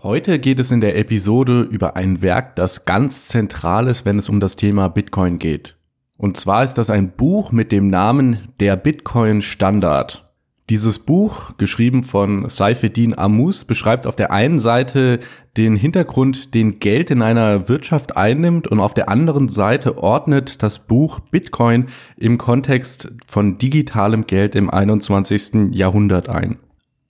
Heute geht es in der Episode über ein Werk, das ganz zentral ist, wenn es um das Thema Bitcoin geht. Und zwar ist das ein Buch mit dem Namen Der Bitcoin Standard. Dieses Buch, geschrieben von Saifeddin Amus, beschreibt auf der einen Seite den Hintergrund, den Geld in einer Wirtschaft einnimmt und auf der anderen Seite ordnet das Buch Bitcoin im Kontext von digitalem Geld im 21. Jahrhundert ein.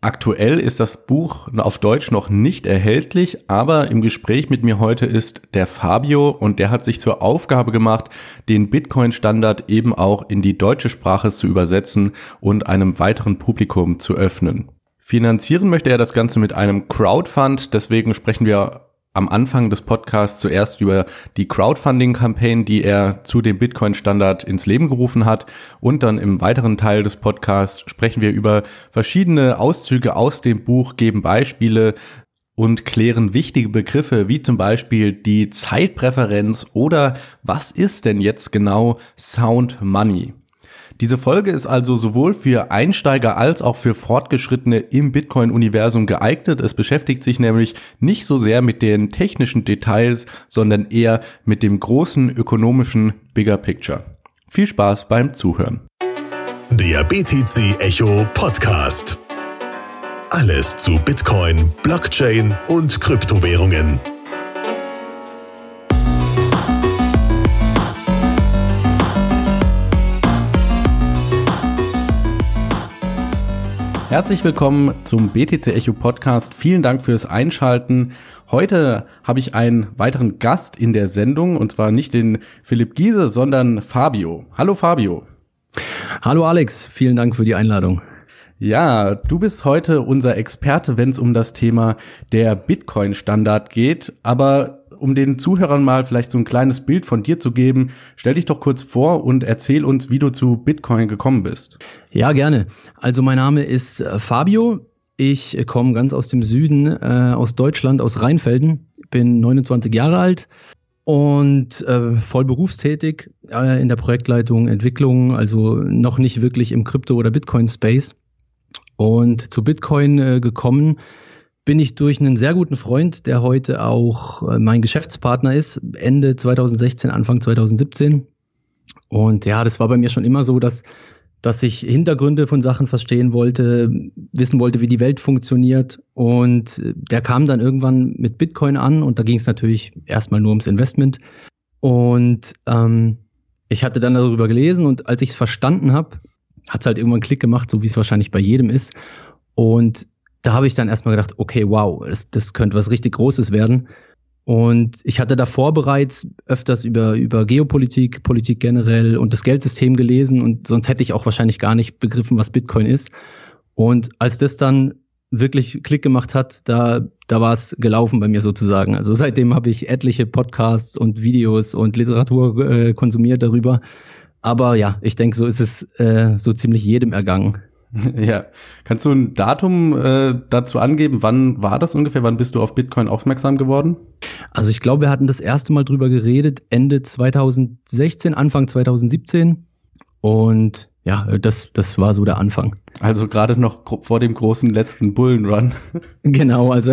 Aktuell ist das Buch auf Deutsch noch nicht erhältlich, aber im Gespräch mit mir heute ist der Fabio und der hat sich zur Aufgabe gemacht, den Bitcoin-Standard eben auch in die deutsche Sprache zu übersetzen und einem weiteren Publikum zu öffnen. Finanzieren möchte er das Ganze mit einem Crowdfund, deswegen sprechen wir am Anfang des Podcasts zuerst über die Crowdfunding-Campaign, die er zu dem Bitcoin-Standard ins Leben gerufen hat. Und dann im weiteren Teil des Podcasts sprechen wir über verschiedene Auszüge aus dem Buch, geben Beispiele und klären wichtige Begriffe wie zum Beispiel die Zeitpräferenz oder was ist denn jetzt genau Sound Money? Diese Folge ist also sowohl für Einsteiger als auch für Fortgeschrittene im Bitcoin-Universum geeignet. Es beschäftigt sich nämlich nicht so sehr mit den technischen Details, sondern eher mit dem großen ökonomischen Bigger Picture. Viel Spaß beim Zuhören. Der BTC Echo Podcast. Alles zu Bitcoin, Blockchain und Kryptowährungen. Herzlich willkommen zum BTC Echo Podcast. Vielen Dank fürs Einschalten. Heute habe ich einen weiteren Gast in der Sendung und zwar nicht den Philipp Giese, sondern Fabio. Hallo Fabio. Hallo Alex, vielen Dank für die Einladung. Ja, du bist heute unser Experte, wenn es um das Thema der Bitcoin-Standard geht. Aber um den Zuhörern mal vielleicht so ein kleines Bild von dir zu geben, stell dich doch kurz vor und erzähl uns, wie du zu Bitcoin gekommen bist. Ja, gerne. Also mein Name ist äh, Fabio. Ich komme ganz aus dem Süden, äh, aus Deutschland, aus Rheinfelden. Bin 29 Jahre alt und äh, voll berufstätig äh, in der Projektleitung, Entwicklung, also noch nicht wirklich im Krypto- oder Bitcoin-Space. Und zu Bitcoin äh, gekommen bin ich durch einen sehr guten Freund, der heute auch äh, mein Geschäftspartner ist, Ende 2016, Anfang 2017. Und ja, das war bei mir schon immer so, dass, dass ich Hintergründe von Sachen verstehen wollte, wissen wollte, wie die Welt funktioniert. Und der kam dann irgendwann mit Bitcoin an und da ging es natürlich erstmal nur ums Investment. Und ähm, ich hatte dann darüber gelesen und als ich es verstanden habe, hat es halt irgendwann einen Klick gemacht, so wie es wahrscheinlich bei jedem ist. Und da habe ich dann erstmal gedacht, okay, wow, das, das könnte was richtig Großes werden. Und ich hatte davor bereits öfters über, über Geopolitik, Politik generell und das Geldsystem gelesen und sonst hätte ich auch wahrscheinlich gar nicht begriffen, was Bitcoin ist. Und als das dann wirklich Klick gemacht hat, da, da war es gelaufen bei mir sozusagen. Also seitdem habe ich etliche Podcasts und Videos und Literatur äh, konsumiert darüber. Aber ja, ich denke, so ist es äh, so ziemlich jedem ergangen. Ja. Kannst du ein Datum äh, dazu angeben? Wann war das ungefähr? Wann bist du auf Bitcoin aufmerksam geworden? Also ich glaube, wir hatten das erste Mal drüber geredet Ende 2016, Anfang 2017. Und ja, das, das war so der Anfang. Also gerade noch vor dem großen letzten Bullenrun. Genau, also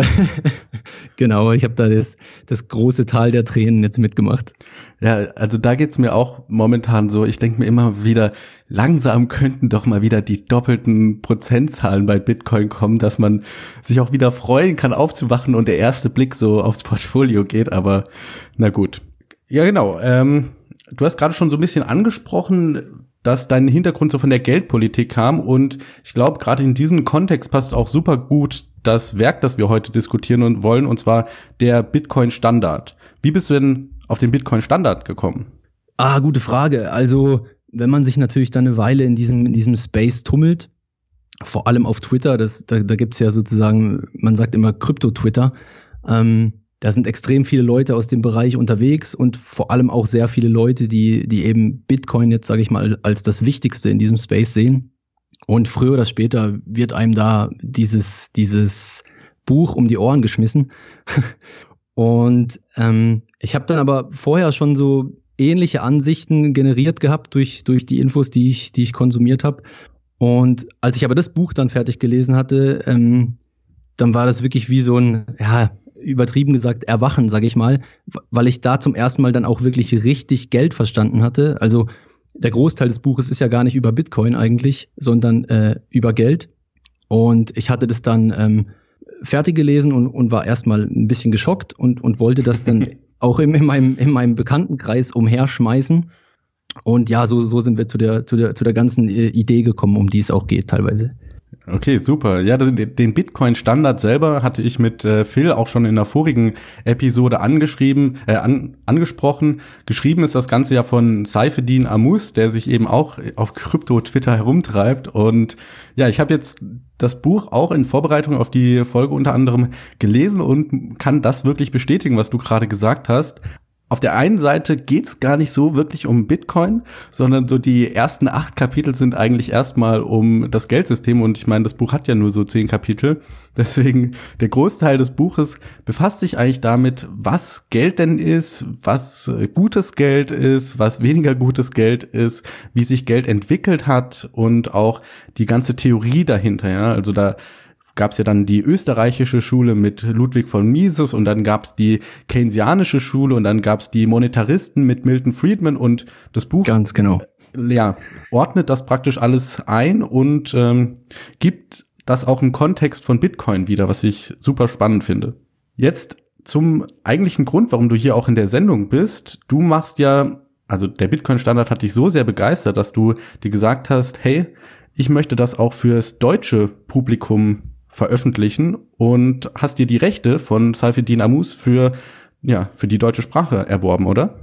genau, ich habe da das, das große Tal der Tränen jetzt mitgemacht. Ja, also da geht's mir auch momentan so. Ich denke mir immer wieder, langsam könnten doch mal wieder die doppelten Prozentzahlen bei Bitcoin kommen, dass man sich auch wieder freuen kann, aufzuwachen und der erste Blick so aufs Portfolio geht. Aber na gut. Ja, genau. Ähm, du hast gerade schon so ein bisschen angesprochen, dass dein Hintergrund so von der Geldpolitik kam und ich glaube, gerade in diesem Kontext passt auch super gut das Werk, das wir heute diskutieren und wollen, und zwar der Bitcoin-Standard. Wie bist du denn auf den Bitcoin-Standard gekommen? Ah, gute Frage. Also, wenn man sich natürlich dann eine Weile in diesem, in diesem Space tummelt, vor allem auf Twitter, das, da, da gibt's ja sozusagen, man sagt immer Krypto-Twitter, ähm, da sind extrem viele Leute aus dem Bereich unterwegs und vor allem auch sehr viele Leute, die, die eben Bitcoin jetzt, sage ich mal, als das Wichtigste in diesem Space sehen. Und früher oder später wird einem da dieses, dieses Buch um die Ohren geschmissen. und ähm, ich habe dann aber vorher schon so ähnliche Ansichten generiert gehabt durch, durch die Infos, die ich, die ich konsumiert habe. Und als ich aber das Buch dann fertig gelesen hatte, ähm, dann war das wirklich wie so ein, ja, übertrieben gesagt erwachen, sage ich mal, weil ich da zum ersten Mal dann auch wirklich richtig Geld verstanden hatte. Also der Großteil des Buches ist ja gar nicht über Bitcoin eigentlich, sondern äh, über Geld. Und ich hatte das dann ähm, fertig gelesen und, und war erstmal ein bisschen geschockt und, und wollte das dann auch in, in, meinem, in meinem Bekanntenkreis umherschmeißen. Und ja, so, so sind wir zu der, zu der, zu der ganzen äh, Idee gekommen, um die es auch geht teilweise. Okay, super. Ja, den Bitcoin-Standard selber hatte ich mit äh, Phil auch schon in der vorigen Episode angeschrieben, äh, an, angesprochen. Geschrieben ist das Ganze ja von Saifeddin Amus, der sich eben auch auf Krypto-Twitter herumtreibt. Und ja, ich habe jetzt das Buch auch in Vorbereitung auf die Folge unter anderem gelesen und kann das wirklich bestätigen, was du gerade gesagt hast auf der einen Seite geht's gar nicht so wirklich um Bitcoin, sondern so die ersten acht Kapitel sind eigentlich erstmal um das Geldsystem und ich meine, das Buch hat ja nur so zehn Kapitel. Deswegen der Großteil des Buches befasst sich eigentlich damit, was Geld denn ist, was gutes Geld ist, was weniger gutes Geld ist, wie sich Geld entwickelt hat und auch die ganze Theorie dahinter. Ja, also da gab es ja dann die österreichische Schule mit Ludwig von Mises und dann gab es die keynesianische Schule und dann gab es die Monetaristen mit Milton Friedman und das Buch ganz genau ja ordnet das praktisch alles ein und ähm, gibt das auch im Kontext von Bitcoin wieder, was ich super spannend finde. Jetzt zum eigentlichen Grund, warum du hier auch in der Sendung bist. Du machst ja, also der Bitcoin-Standard hat dich so sehr begeistert, dass du dir gesagt hast, hey, ich möchte das auch fürs deutsche Publikum veröffentlichen und hast dir die Rechte von Saifeddin Amus für, ja, für die deutsche Sprache erworben, oder?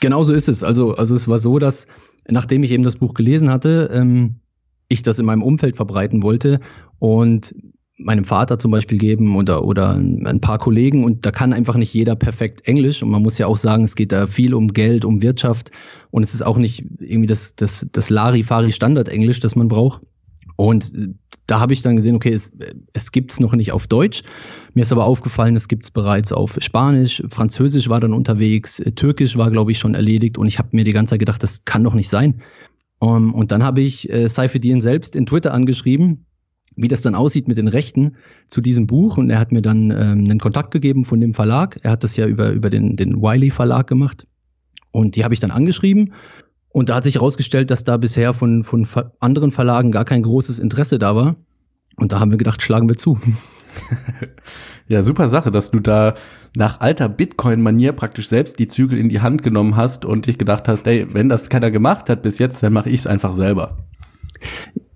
Genau so ist es. Also, also es war so, dass nachdem ich eben das Buch gelesen hatte, ähm, ich das in meinem Umfeld verbreiten wollte und meinem Vater zum Beispiel geben oder, oder ein paar Kollegen und da kann einfach nicht jeder perfekt Englisch und man muss ja auch sagen, es geht da viel um Geld, um Wirtschaft und es ist auch nicht irgendwie das, das, das Larifari-Standard-Englisch, das man braucht. Und da habe ich dann gesehen, okay, es, es gibt es noch nicht auf Deutsch. Mir ist aber aufgefallen, es gibt es bereits auf Spanisch, Französisch war dann unterwegs, Türkisch war, glaube ich, schon erledigt. Und ich habe mir die ganze Zeit gedacht, das kann doch nicht sein. Um, und dann habe ich äh, Saifeddin selbst in Twitter angeschrieben, wie das dann aussieht mit den Rechten zu diesem Buch. Und er hat mir dann ähm, einen Kontakt gegeben von dem Verlag. Er hat das ja über, über den, den Wiley Verlag gemacht. Und die habe ich dann angeschrieben und da hat sich herausgestellt, dass da bisher von, von anderen Verlagen gar kein großes Interesse da war. Und da haben wir gedacht, schlagen wir zu. ja, super Sache, dass du da nach alter Bitcoin-Manier praktisch selbst die Zügel in die Hand genommen hast und dich gedacht hast, ey, wenn das keiner gemacht hat bis jetzt, dann mache ich es einfach selber.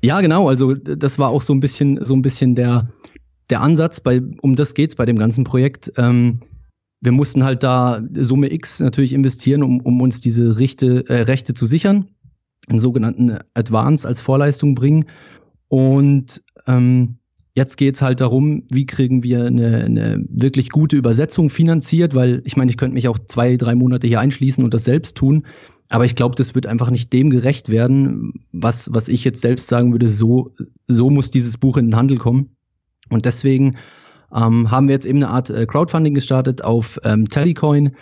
Ja, genau. Also das war auch so ein bisschen, so ein bisschen der, der Ansatz. Bei, um das geht's bei dem ganzen Projekt. Ähm, wir mussten halt da Summe X natürlich investieren, um, um uns diese Rechte, äh, Rechte zu sichern, einen sogenannten Advance als Vorleistung bringen. Und ähm, jetzt geht's halt darum, wie kriegen wir eine, eine wirklich gute Übersetzung finanziert, weil ich meine, ich könnte mich auch zwei, drei Monate hier einschließen und das selbst tun. Aber ich glaube, das wird einfach nicht dem gerecht werden, was, was ich jetzt selbst sagen würde, so, so muss dieses Buch in den Handel kommen. Und deswegen ähm, haben wir jetzt eben eine Art äh, Crowdfunding gestartet auf ähm, Telecoin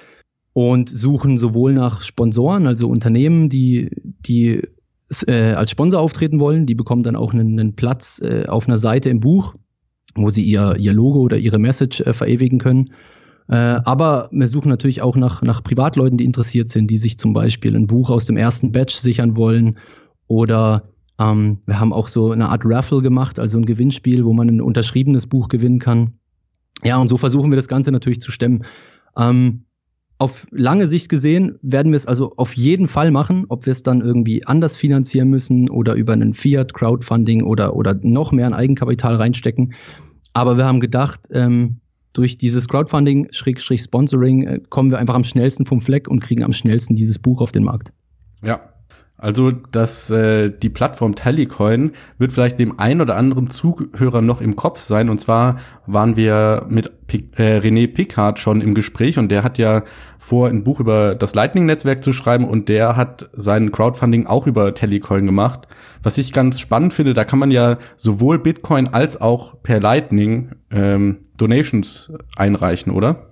und suchen sowohl nach Sponsoren, also Unternehmen, die, die äh, als Sponsor auftreten wollen, die bekommen dann auch einen, einen Platz äh, auf einer Seite im Buch, wo sie ihr, ihr Logo oder ihre Message äh, verewigen können. Äh, aber wir suchen natürlich auch nach, nach Privatleuten, die interessiert sind, die sich zum Beispiel ein Buch aus dem ersten Batch sichern wollen oder ähm, wir haben auch so eine Art Raffle gemacht, also ein Gewinnspiel, wo man ein unterschriebenes Buch gewinnen kann. Ja, und so versuchen wir das Ganze natürlich zu stemmen. Ähm, auf lange Sicht gesehen werden wir es also auf jeden Fall machen, ob wir es dann irgendwie anders finanzieren müssen oder über einen Fiat-Crowdfunding oder, oder noch mehr an Eigenkapital reinstecken. Aber wir haben gedacht, ähm, durch dieses Crowdfunding, Sponsoring, äh, kommen wir einfach am schnellsten vom Fleck und kriegen am schnellsten dieses Buch auf den Markt. Ja, also, dass äh, die Plattform Tallycoin wird vielleicht dem ein oder anderen Zuhörer noch im Kopf sein. Und zwar waren wir mit Pic äh, René Picard schon im Gespräch und der hat ja vor, ein Buch über das Lightning-Netzwerk zu schreiben und der hat sein Crowdfunding auch über Tallycoin gemacht. Was ich ganz spannend finde, da kann man ja sowohl Bitcoin als auch per Lightning ähm, Donations einreichen, oder?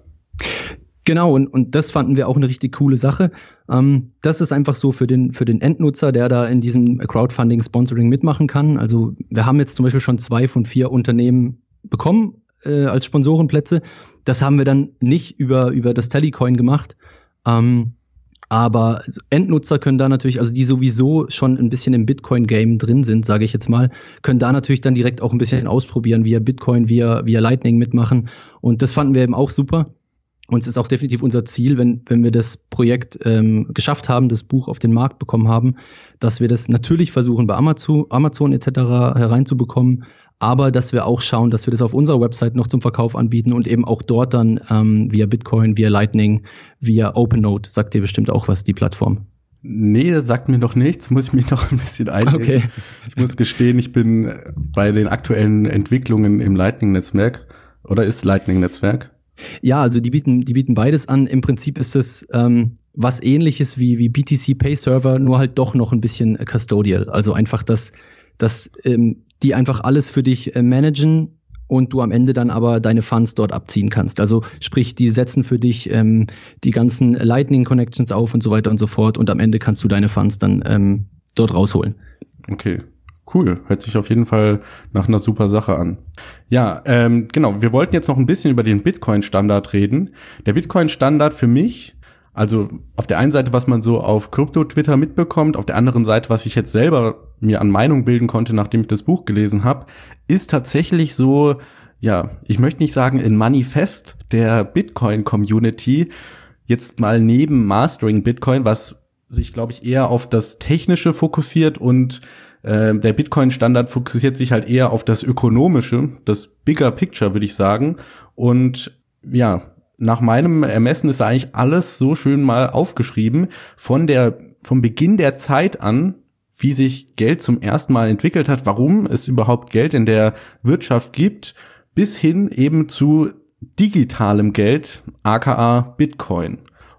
Genau, und, und das fanden wir auch eine richtig coole Sache. Ähm, das ist einfach so für den, für den Endnutzer, der da in diesem Crowdfunding-Sponsoring mitmachen kann. Also wir haben jetzt zum Beispiel schon zwei von vier Unternehmen bekommen, äh, als Sponsorenplätze. Das haben wir dann nicht über, über das Telecoin gemacht. Ähm, aber Endnutzer können da natürlich, also die sowieso schon ein bisschen im Bitcoin-Game drin sind, sage ich jetzt mal, können da natürlich dann direkt auch ein bisschen ausprobieren, via Bitcoin, via, via Lightning mitmachen. Und das fanden wir eben auch super. Und es ist auch definitiv unser Ziel, wenn, wenn wir das Projekt ähm, geschafft haben, das Buch auf den Markt bekommen haben, dass wir das natürlich versuchen, bei Amazon, Amazon etc. hereinzubekommen, aber dass wir auch schauen, dass wir das auf unserer Website noch zum Verkauf anbieten und eben auch dort dann ähm, via Bitcoin, via Lightning, via OpenNote, sagt dir bestimmt auch was, die Plattform. Nee, das sagt mir noch nichts, muss ich mich noch ein bisschen einlesen. Okay. Ich muss gestehen, ich bin bei den aktuellen Entwicklungen im Lightning-Netzwerk oder ist Lightning-Netzwerk? Ja, also die bieten, die bieten beides an. Im Prinzip ist es ähm, was ähnliches wie, wie BTC Pay Server, nur halt doch noch ein bisschen custodial. Also einfach, dass, dass ähm, die einfach alles für dich äh, managen und du am Ende dann aber deine Funds dort abziehen kannst. Also sprich, die setzen für dich ähm, die ganzen Lightning Connections auf und so weiter und so fort und am Ende kannst du deine Funds dann ähm, dort rausholen. Okay. Cool, hört sich auf jeden Fall nach einer super Sache an. Ja, ähm, genau, wir wollten jetzt noch ein bisschen über den Bitcoin-Standard reden. Der Bitcoin-Standard für mich, also auf der einen Seite, was man so auf Krypto-Twitter mitbekommt, auf der anderen Seite, was ich jetzt selber mir an Meinung bilden konnte, nachdem ich das Buch gelesen habe, ist tatsächlich so, ja, ich möchte nicht sagen ein Manifest der Bitcoin-Community, jetzt mal neben Mastering Bitcoin, was sich, glaube ich, eher auf das Technische fokussiert und äh, der Bitcoin-Standard fokussiert sich halt eher auf das Ökonomische, das Bigger Picture, würde ich sagen. Und ja, nach meinem Ermessen ist da eigentlich alles so schön mal aufgeschrieben von der, vom Beginn der Zeit an, wie sich Geld zum ersten Mal entwickelt hat, warum es überhaupt Geld in der Wirtschaft gibt, bis hin eben zu digitalem Geld, aka Bitcoin.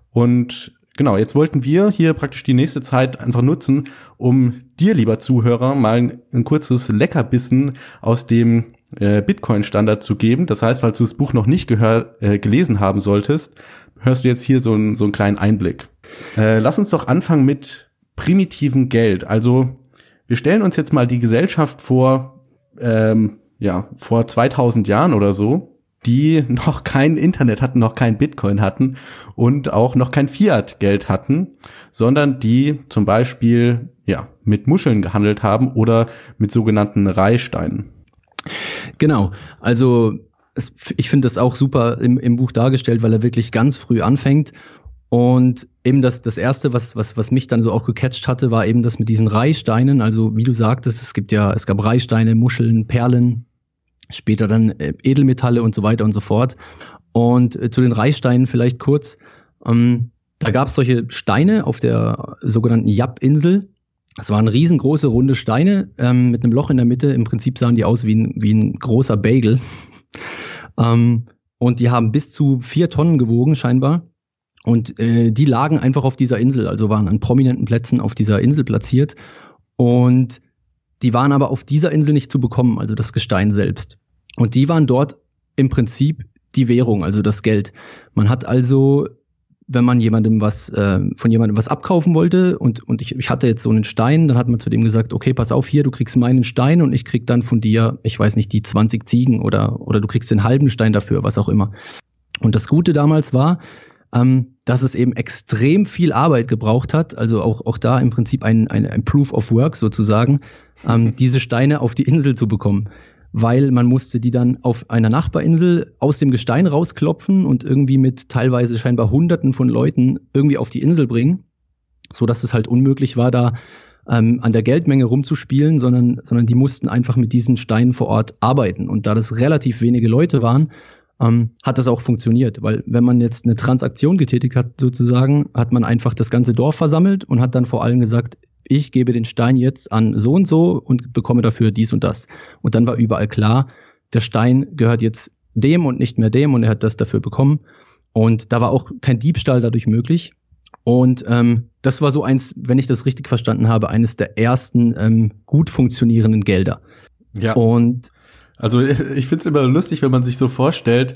Und genau, jetzt wollten wir hier praktisch die nächste Zeit einfach nutzen, um dir, lieber Zuhörer, mal ein, ein kurzes Leckerbissen aus dem äh, Bitcoin-Standard zu geben. Das heißt, falls du das Buch noch nicht gehör, äh, gelesen haben solltest, hörst du jetzt hier so, ein, so einen kleinen Einblick. Äh, lass uns doch anfangen mit primitiven Geld. Also wir stellen uns jetzt mal die Gesellschaft vor, ähm, ja, vor 2000 Jahren oder so die noch kein Internet hatten, noch kein Bitcoin hatten und auch noch kein Fiat-Geld hatten, sondern die zum Beispiel ja mit Muscheln gehandelt haben oder mit sogenannten Reihsteinen. Genau, also es, ich finde das auch super im, im Buch dargestellt, weil er wirklich ganz früh anfängt und eben das, das erste, was, was, was mich dann so auch gecatcht hatte, war eben das mit diesen Reihsteinen. Also, wie du sagtest, es gibt ja, es gab Reihsteine, Muscheln, Perlen, später dann äh, Edelmetalle und so weiter und so fort. Und äh, zu den Reichsteinen vielleicht kurz. Ähm, da gab es solche Steine auf der sogenannten Yap-Insel. Das waren riesengroße runde Steine ähm, mit einem Loch in der Mitte. Im Prinzip sahen die aus wie ein, wie ein großer Bagel. ähm, und die haben bis zu vier Tonnen gewogen, scheinbar. Und äh, die lagen einfach auf dieser Insel, also waren an prominenten Plätzen auf dieser Insel platziert. Und die waren aber auf dieser Insel nicht zu bekommen, also das Gestein selbst. Und die waren dort im Prinzip die Währung, also das Geld. Man hat also, wenn man jemandem was äh, von jemandem was abkaufen wollte und und ich, ich hatte jetzt so einen Stein, dann hat man zu dem gesagt, okay, pass auf hier, du kriegst meinen Stein und ich krieg dann von dir, ich weiß nicht, die 20 Ziegen oder oder du kriegst den halben Stein dafür, was auch immer. Und das Gute damals war, ähm, dass es eben extrem viel Arbeit gebraucht hat, also auch, auch da im Prinzip ein, ein, ein Proof of Work sozusagen, ähm, diese Steine auf die Insel zu bekommen. Weil man musste die dann auf einer Nachbarinsel aus dem Gestein rausklopfen und irgendwie mit teilweise scheinbar Hunderten von Leuten irgendwie auf die Insel bringen, so dass es halt unmöglich war, da ähm, an der Geldmenge rumzuspielen, sondern, sondern die mussten einfach mit diesen Steinen vor Ort arbeiten. Und da das relativ wenige Leute waren, ähm, hat das auch funktioniert. Weil wenn man jetzt eine Transaktion getätigt hat, sozusagen, hat man einfach das ganze Dorf versammelt und hat dann vor allem gesagt, ich gebe den Stein jetzt an so und so und bekomme dafür dies und das. Und dann war überall klar, der Stein gehört jetzt dem und nicht mehr dem und er hat das dafür bekommen. Und da war auch kein Diebstahl dadurch möglich. Und ähm, das war so eins, wenn ich das richtig verstanden habe, eines der ersten ähm, gut funktionierenden Gelder. Ja. Und also ich finde es immer lustig, wenn man sich so vorstellt,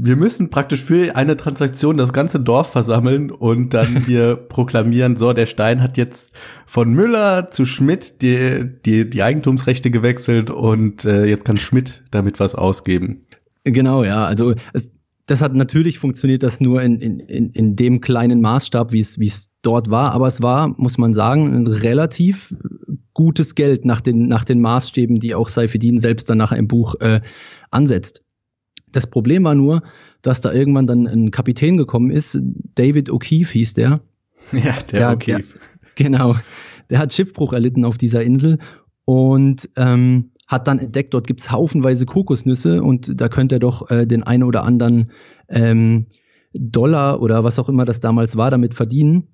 wir müssen praktisch für eine Transaktion das ganze Dorf versammeln und dann hier proklamieren, so, der Stein hat jetzt von Müller zu Schmidt die, die, die Eigentumsrechte gewechselt und äh, jetzt kann Schmidt damit was ausgeben. Genau, ja. Also es, das hat natürlich funktioniert das nur in, in, in dem kleinen Maßstab, wie es wie es dort war, aber es war, muss man sagen, ein relativ gutes Geld nach den nach den Maßstäben, die auch Seifedin selbst dann nachher im Buch äh, ansetzt. Das Problem war nur, dass da irgendwann dann ein Kapitän gekommen ist, David O'Keefe hieß der. Ja, der, der O'Keefe. Genau. Der hat Schiffbruch erlitten auf dieser Insel und ähm, hat dann entdeckt, dort gibt's haufenweise Kokosnüsse und da könnte er doch äh, den einen oder anderen ähm, Dollar oder was auch immer das damals war, damit verdienen,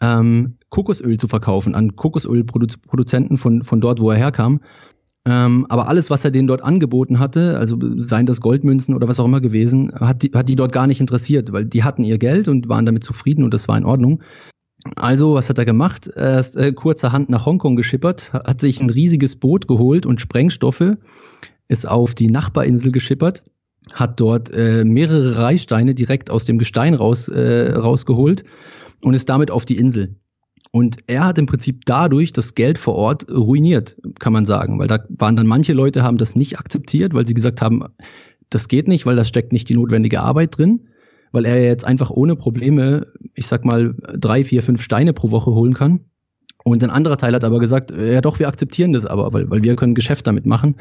ähm, Kokosöl zu verkaufen an Kokosölproduzenten von, von dort, wo er herkam. Ähm, aber alles, was er denen dort angeboten hatte, also seien das Goldmünzen oder was auch immer gewesen, hat die, hat die dort gar nicht interessiert, weil die hatten ihr Geld und waren damit zufrieden und das war in Ordnung. Also, was hat er gemacht? Er ist äh, kurzerhand nach Hongkong geschippert, hat sich ein riesiges Boot geholt und Sprengstoffe, ist auf die Nachbarinsel geschippert, hat dort äh, mehrere Reichsteine direkt aus dem Gestein raus, äh, rausgeholt und ist damit auf die Insel. Und er hat im Prinzip dadurch das Geld vor Ort ruiniert, kann man sagen, weil da waren dann manche Leute haben das nicht akzeptiert, weil sie gesagt haben, das geht nicht, weil da steckt nicht die notwendige Arbeit drin weil er jetzt einfach ohne Probleme, ich sag mal, drei, vier, fünf Steine pro Woche holen kann. Und ein anderer Teil hat aber gesagt, ja doch, wir akzeptieren das aber, weil, weil wir können Geschäft damit machen.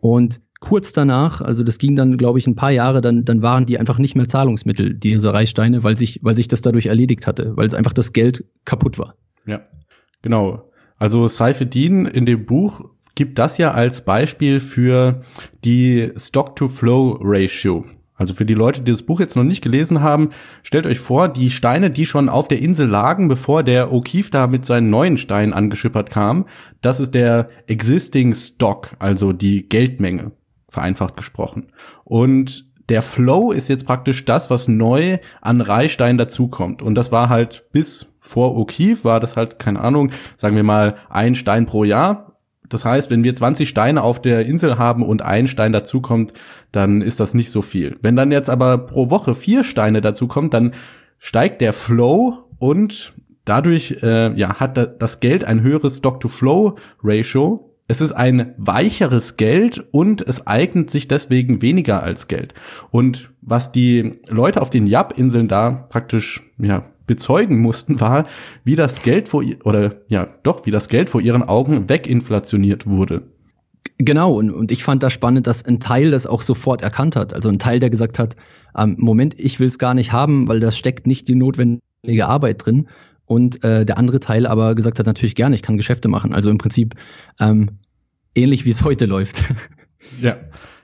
Und kurz danach, also das ging dann, glaube ich, ein paar Jahre, dann, dann waren die einfach nicht mehr Zahlungsmittel, diese Reichsteine, weil sich, weil sich das dadurch erledigt hatte, weil es einfach das Geld kaputt war. Ja, genau. Also Seifedin in dem Buch gibt das ja als Beispiel für die Stock-to-Flow-Ratio. Also für die Leute, die das Buch jetzt noch nicht gelesen haben, stellt euch vor, die Steine, die schon auf der Insel lagen, bevor der O'Keefe da mit seinen neuen Steinen angeschippert kam, das ist der existing stock, also die Geldmenge, vereinfacht gesprochen. Und der Flow ist jetzt praktisch das, was neu an Reihstein dazukommt. Und das war halt bis vor O'Keefe war das halt, keine Ahnung, sagen wir mal ein Stein pro Jahr. Das heißt, wenn wir 20 Steine auf der Insel haben und ein Stein dazukommt, dann ist das nicht so viel. Wenn dann jetzt aber pro Woche vier Steine dazukommt, dann steigt der Flow und dadurch äh, ja, hat das Geld ein höheres Stock-to-Flow-Ratio. Es ist ein weicheres Geld und es eignet sich deswegen weniger als Geld. Und was die Leute auf den Yap-Inseln da praktisch ja, bezeugen mussten, war, wie das Geld vor oder ja, doch, wie das Geld vor ihren Augen weginflationiert wurde. Genau, und, und ich fand das spannend, dass ein Teil das auch sofort erkannt hat. Also ein Teil, der gesagt hat, ähm, Moment, ich will es gar nicht haben, weil das steckt nicht die notwendige Arbeit drin. Und äh, der andere Teil aber gesagt hat, natürlich gerne, ich kann Geschäfte machen. Also im Prinzip ähm, ähnlich wie es heute läuft. Ja,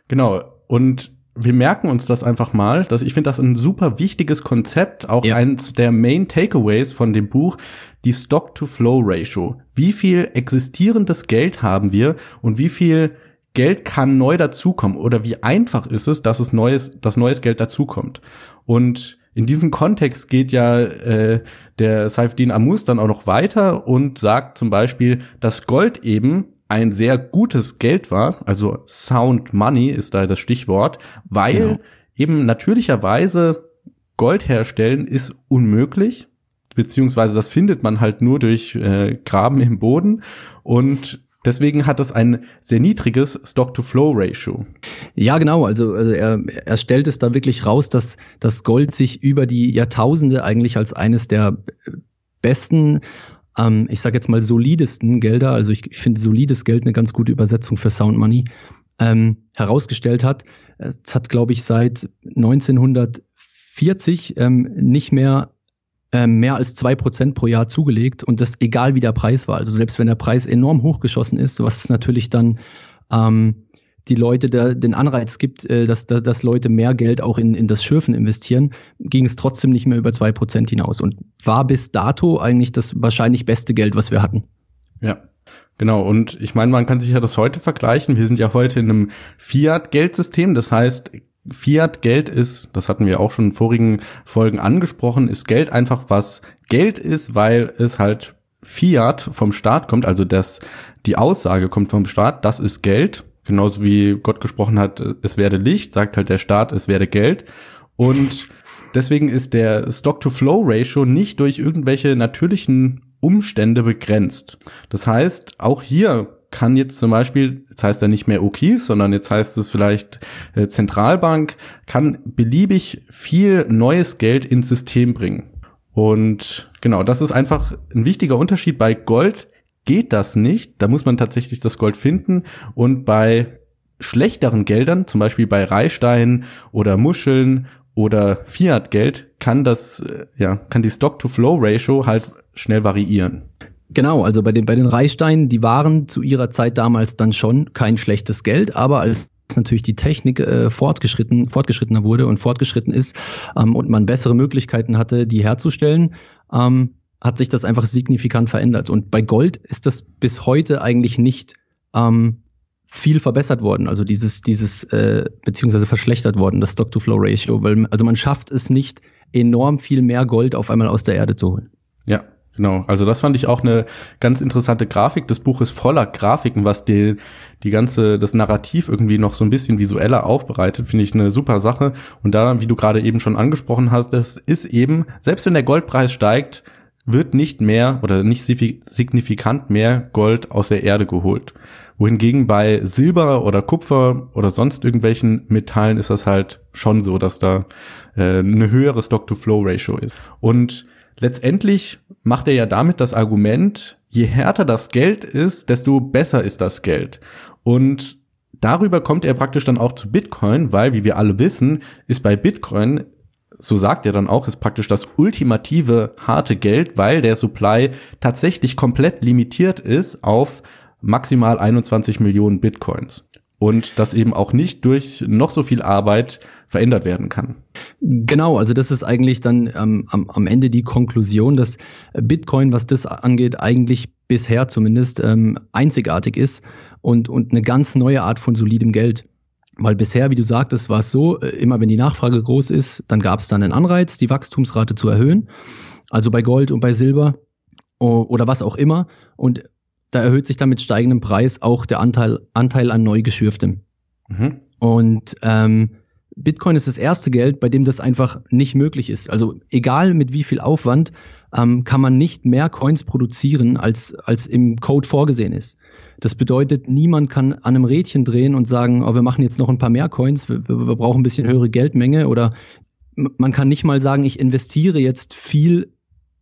genau. Und wir merken uns das einfach mal, dass ich finde das ein super wichtiges Konzept, auch ja. eins der Main Takeaways von dem Buch, die Stock-to-Flow-Ratio. Wie viel existierendes Geld haben wir und wie viel Geld kann neu dazukommen oder wie einfach ist es, dass es neues, dass neues Geld dazukommt. Und in diesem Kontext geht ja äh, der Saifdin Amus dann auch noch weiter und sagt zum Beispiel, dass Gold eben ein sehr gutes Geld war, also Sound Money ist da das Stichwort, weil genau. eben natürlicherweise Gold herstellen ist unmöglich, beziehungsweise das findet man halt nur durch äh, Graben im Boden und Deswegen hat es ein sehr niedriges Stock-to-Flow-Ratio. Ja, genau. Also, also er, er stellt es da wirklich raus, dass das Gold sich über die Jahrtausende eigentlich als eines der besten ähm, ich sage jetzt mal, solidesten Gelder, also ich, ich finde solides Geld eine ganz gute Übersetzung für Sound Money, ähm, herausgestellt hat. Es hat, glaube ich, seit 1940 ähm, nicht mehr ähm, mehr als zwei Prozent pro Jahr zugelegt und das egal wie der Preis war. Also selbst wenn der Preis enorm hochgeschossen ist, was natürlich dann ähm, die Leute da, den Anreiz gibt, äh, dass, dass, dass Leute mehr Geld auch in, in das Schürfen investieren, ging es trotzdem nicht mehr über zwei Prozent hinaus und war bis dato eigentlich das wahrscheinlich beste Geld, was wir hatten. Ja, genau. Und ich meine, man kann sich ja das heute vergleichen. Wir sind ja heute in einem Fiat-Geldsystem. Das heißt, Fiat-Geld ist, das hatten wir auch schon in vorigen Folgen angesprochen, ist Geld einfach was Geld ist, weil es halt Fiat vom Staat kommt, also das, die Aussage kommt vom Staat, das ist Geld Genauso wie Gott gesprochen hat, es werde Licht, sagt halt der Staat, es werde Geld. Und deswegen ist der Stock-to-Flow-Ratio nicht durch irgendwelche natürlichen Umstände begrenzt. Das heißt, auch hier kann jetzt zum Beispiel, jetzt heißt er nicht mehr O'Keefe, sondern jetzt heißt es vielleicht äh, Zentralbank, kann beliebig viel neues Geld ins System bringen. Und genau, das ist einfach ein wichtiger Unterschied. Bei Gold geht das nicht. Da muss man tatsächlich das Gold finden. Und bei schlechteren Geldern, zum Beispiel bei Reihsteinen oder Muscheln oder Fiat-Geld, kann das, äh, ja, kann die Stock-to-Flow-Ratio halt schnell variieren. Genau, also bei den, bei den Reichsteinen, die waren zu ihrer Zeit damals dann schon kein schlechtes Geld, aber als natürlich die Technik äh, fortgeschritten, fortgeschrittener wurde und fortgeschritten ist ähm, und man bessere Möglichkeiten hatte, die herzustellen, ähm, hat sich das einfach signifikant verändert. Und bei Gold ist das bis heute eigentlich nicht ähm, viel verbessert worden, also dieses, dieses, äh, beziehungsweise verschlechtert worden, das Stock-to-Flow-Ratio, weil also man schafft es nicht, enorm viel mehr Gold auf einmal aus der Erde zu holen. Ja, Genau, also das fand ich auch eine ganz interessante Grafik. Das Buch ist voller Grafiken, was die, die ganze, das Narrativ irgendwie noch so ein bisschen visueller aufbereitet, finde ich eine super Sache. Und da, wie du gerade eben schon angesprochen hattest, ist eben, selbst wenn der Goldpreis steigt, wird nicht mehr oder nicht signifikant mehr Gold aus der Erde geholt. Wohingegen bei Silber oder Kupfer oder sonst irgendwelchen Metallen ist das halt schon so, dass da äh, eine höhere Stock-to-Flow-Ratio ist. Und letztendlich macht er ja damit das Argument, je härter das Geld ist, desto besser ist das Geld. Und darüber kommt er praktisch dann auch zu Bitcoin, weil, wie wir alle wissen, ist bei Bitcoin, so sagt er dann auch, ist praktisch das ultimative harte Geld, weil der Supply tatsächlich komplett limitiert ist auf maximal 21 Millionen Bitcoins und das eben auch nicht durch noch so viel Arbeit verändert werden kann. Genau, also das ist eigentlich dann ähm, am, am Ende die Konklusion, dass Bitcoin, was das angeht, eigentlich bisher zumindest ähm, einzigartig ist und, und eine ganz neue Art von solidem Geld. Weil bisher, wie du sagtest, war es so, äh, immer wenn die Nachfrage groß ist, dann gab es dann einen Anreiz, die Wachstumsrate zu erhöhen. Also bei Gold und bei Silber oder was auch immer. Und da erhöht sich dann mit steigendem Preis auch der Anteil, Anteil an neu geschürftem. Mhm. Und ähm, Bitcoin ist das erste Geld, bei dem das einfach nicht möglich ist. Also egal mit wie viel Aufwand, ähm, kann man nicht mehr Coins produzieren, als, als im Code vorgesehen ist. Das bedeutet, niemand kann an einem Rädchen drehen und sagen, oh, wir machen jetzt noch ein paar mehr Coins, wir, wir brauchen ein bisschen höhere Geldmenge oder man kann nicht mal sagen, ich investiere jetzt viel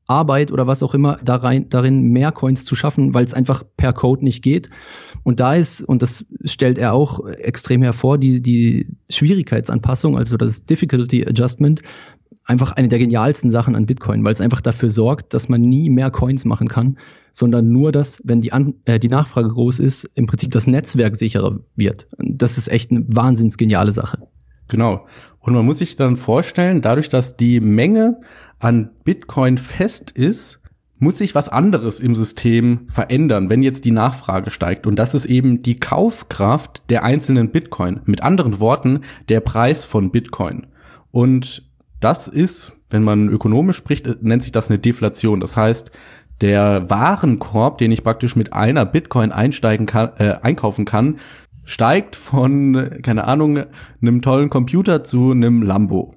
Arbeit oder was auch immer da rein, darin mehr Coins zu schaffen, weil es einfach per Code nicht geht. Und da ist, und das stellt er auch extrem hervor, die, die Schwierigkeitsanpassung, also das Difficulty Adjustment, einfach eine der genialsten Sachen an Bitcoin, weil es einfach dafür sorgt, dass man nie mehr Coins machen kann, sondern nur, dass, wenn die, an, äh, die Nachfrage groß ist, im Prinzip das Netzwerk sicherer wird. Das ist echt eine wahnsinns geniale Sache. Genau. Und man muss sich dann vorstellen, dadurch, dass die Menge an Bitcoin fest ist, muss sich was anderes im System verändern, wenn jetzt die Nachfrage steigt. Und das ist eben die Kaufkraft der einzelnen Bitcoin. Mit anderen Worten, der Preis von Bitcoin. Und das ist, wenn man ökonomisch spricht, nennt sich das eine Deflation. Das heißt, der Warenkorb, den ich praktisch mit einer Bitcoin einsteigen kann, äh, einkaufen kann, steigt von, keine Ahnung, einem tollen Computer zu einem Lambo.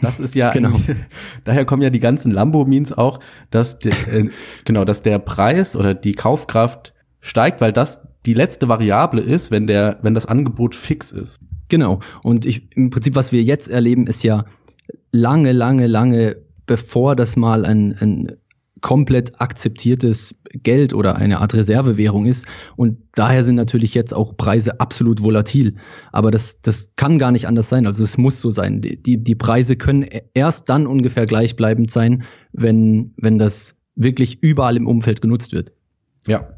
Das ist ja, genau. daher kommen ja die ganzen Lambo-Memes auch, dass, de, äh, genau, dass der Preis oder die Kaufkraft steigt, weil das die letzte Variable ist, wenn der, wenn das Angebot fix ist. Genau. Und ich, im Prinzip, was wir jetzt erleben, ist ja lange, lange, lange bevor das mal ein, ein komplett akzeptiertes Geld oder eine Art Reservewährung ist. Und daher sind natürlich jetzt auch Preise absolut volatil. Aber das, das kann gar nicht anders sein. Also es muss so sein. Die, die Preise können erst dann ungefähr gleichbleibend sein, wenn, wenn das wirklich überall im Umfeld genutzt wird. Ja,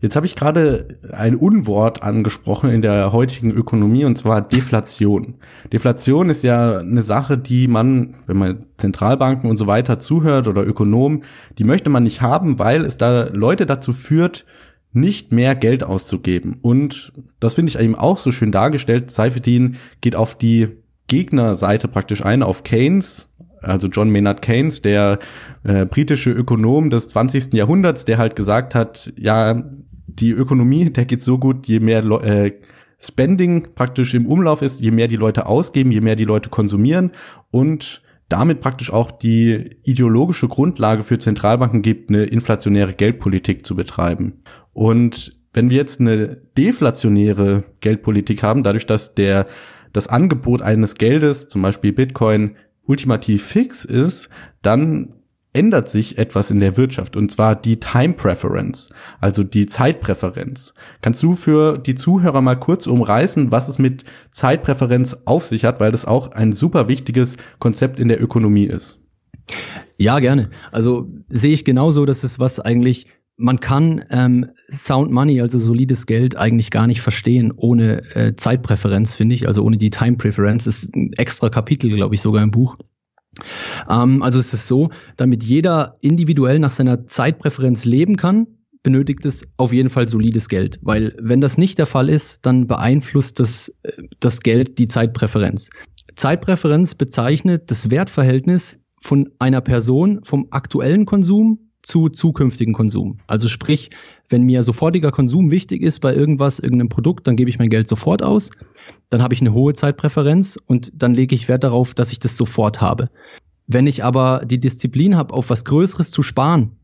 Jetzt habe ich gerade ein Unwort angesprochen in der heutigen Ökonomie und zwar Deflation. Deflation ist ja eine Sache, die man, wenn man Zentralbanken und so weiter zuhört oder Ökonomen, die möchte man nicht haben, weil es da Leute dazu führt, nicht mehr Geld auszugeben. Und das finde ich eben auch so schön dargestellt. Seifedin geht auf die Gegnerseite praktisch ein, auf Keynes, also John Maynard Keynes, der äh, britische Ökonom des 20. Jahrhunderts, der halt gesagt hat, ja, die Ökonomie, der geht so gut, je mehr äh, Spending praktisch im Umlauf ist, je mehr die Leute ausgeben, je mehr die Leute konsumieren und damit praktisch auch die ideologische Grundlage für Zentralbanken gibt, eine inflationäre Geldpolitik zu betreiben. Und wenn wir jetzt eine deflationäre Geldpolitik haben, dadurch, dass der, das Angebot eines Geldes, zum Beispiel Bitcoin, ultimativ fix ist, dann ändert sich etwas in der Wirtschaft und zwar die Time Preference, also die Zeitpräferenz. Kannst du für die Zuhörer mal kurz umreißen, was es mit Zeitpräferenz auf sich hat, weil das auch ein super wichtiges Konzept in der Ökonomie ist? Ja, gerne. Also sehe ich genauso, dass es was eigentlich man kann ähm, Sound Money, also solides Geld, eigentlich gar nicht verstehen ohne äh, Zeitpräferenz, finde ich, also ohne die Time Preference. Ist ein extra Kapitel, glaube ich, sogar im Buch. Ähm, also es ist so, damit jeder individuell nach seiner Zeitpräferenz leben kann, benötigt es auf jeden Fall solides Geld, weil wenn das nicht der Fall ist, dann beeinflusst das, äh, das Geld die Zeitpräferenz. Zeitpräferenz bezeichnet das Wertverhältnis von einer Person vom aktuellen Konsum zu zukünftigen Konsum. Also sprich, wenn mir sofortiger Konsum wichtig ist bei irgendwas, irgendeinem Produkt, dann gebe ich mein Geld sofort aus. Dann habe ich eine hohe Zeitpräferenz und dann lege ich Wert darauf, dass ich das sofort habe. Wenn ich aber die Disziplin habe, auf was Größeres zu sparen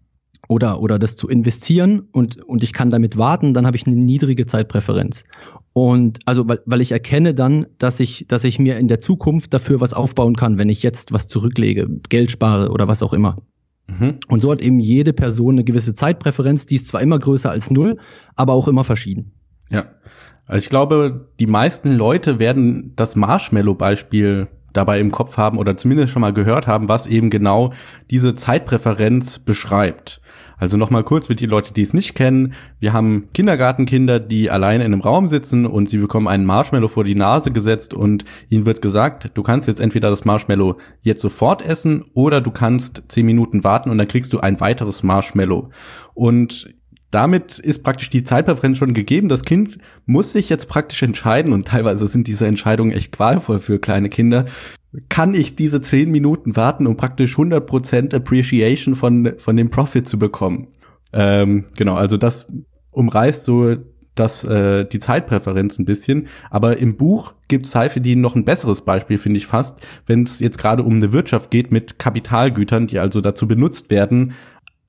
oder, oder das zu investieren und, und ich kann damit warten, dann habe ich eine niedrige Zeitpräferenz. Und also, weil, weil ich erkenne dann, dass ich, dass ich mir in der Zukunft dafür was aufbauen kann, wenn ich jetzt was zurücklege, Geld spare oder was auch immer. Mhm. Und so hat eben jede Person eine gewisse Zeitpräferenz, die ist zwar immer größer als null, aber auch immer verschieden. Ja. Also ich glaube, die meisten Leute werden das Marshmallow-Beispiel dabei im Kopf haben oder zumindest schon mal gehört haben, was eben genau diese Zeitpräferenz beschreibt. Also nochmal kurz für die Leute, die es nicht kennen. Wir haben Kindergartenkinder, die alleine in einem Raum sitzen und sie bekommen einen Marshmallow vor die Nase gesetzt und ihnen wird gesagt, du kannst jetzt entweder das Marshmallow jetzt sofort essen oder du kannst zehn Minuten warten und dann kriegst du ein weiteres Marshmallow. Und damit ist praktisch die Zeitpräferenz schon gegeben. Das Kind muss sich jetzt praktisch entscheiden und teilweise sind diese Entscheidungen echt qualvoll für kleine Kinder kann ich diese zehn Minuten warten, um praktisch 100% Appreciation von, von dem Profit zu bekommen. Ähm, genau, also das umreißt so das, äh, die Zeitpräferenz ein bisschen. Aber im Buch gibt Seifedin noch ein besseres Beispiel, finde ich fast, wenn es jetzt gerade um eine Wirtschaft geht mit Kapitalgütern, die also dazu benutzt werden,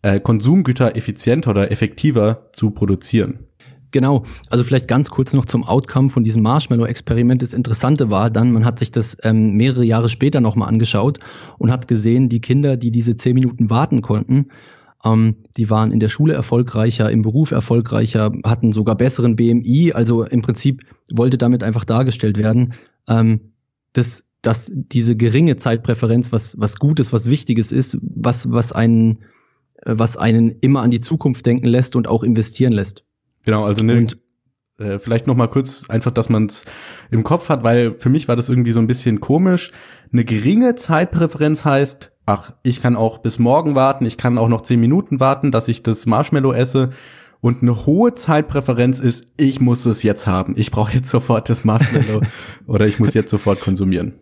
äh, Konsumgüter effizienter oder effektiver zu produzieren. Genau, also vielleicht ganz kurz noch zum Outcome von diesem Marshmallow-Experiment. Das Interessante war dann, man hat sich das ähm, mehrere Jahre später nochmal angeschaut und hat gesehen, die Kinder, die diese zehn Minuten warten konnten, ähm, die waren in der Schule erfolgreicher, im Beruf erfolgreicher, hatten sogar besseren BMI. Also im Prinzip wollte damit einfach dargestellt werden, ähm, dass, dass diese geringe Zeitpräferenz was, was Gutes, was Wichtiges ist, was, was einen, was einen immer an die Zukunft denken lässt und auch investieren lässt. Genau, also ne, und, äh, vielleicht noch mal kurz einfach, dass man es im Kopf hat, weil für mich war das irgendwie so ein bisschen komisch. Eine geringe Zeitpräferenz heißt, ach, ich kann auch bis morgen warten, ich kann auch noch zehn Minuten warten, dass ich das Marshmallow esse. Und eine hohe Zeitpräferenz ist, ich muss es jetzt haben. Ich brauche jetzt sofort das Marshmallow oder ich muss jetzt sofort konsumieren.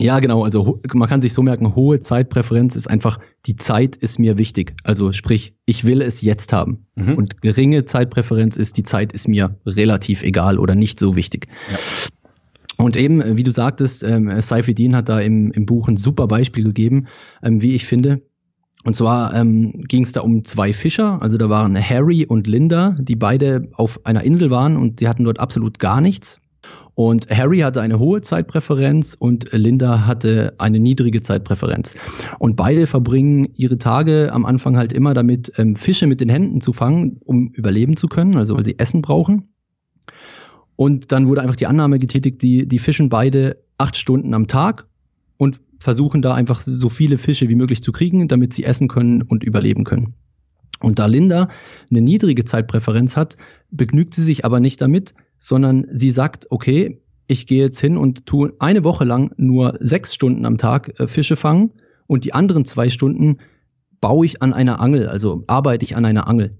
Ja, genau. Also man kann sich so merken, hohe Zeitpräferenz ist einfach, die Zeit ist mir wichtig. Also sprich, ich will es jetzt haben. Mhm. Und geringe Zeitpräferenz ist, die Zeit ist mir relativ egal oder nicht so wichtig. Ja. Und eben, wie du sagtest, ähm, Saifedin hat da im, im Buch ein super Beispiel gegeben, ähm, wie ich finde. Und zwar ähm, ging es da um zwei Fischer, also da waren Harry und Linda, die beide auf einer Insel waren und die hatten dort absolut gar nichts. Und Harry hatte eine hohe Zeitpräferenz und Linda hatte eine niedrige Zeitpräferenz. Und beide verbringen ihre Tage am Anfang halt immer damit, ähm, Fische mit den Händen zu fangen, um überleben zu können, also weil sie Essen brauchen. Und dann wurde einfach die Annahme getätigt, die, die fischen beide acht Stunden am Tag und versuchen da einfach so viele Fische wie möglich zu kriegen, damit sie essen können und überleben können. Und da Linda eine niedrige Zeitpräferenz hat, begnügt sie sich aber nicht damit, sondern sie sagt, okay, ich gehe jetzt hin und tue eine Woche lang nur sechs Stunden am Tag äh, Fische fangen und die anderen zwei Stunden baue ich an einer Angel, also arbeite ich an einer Angel.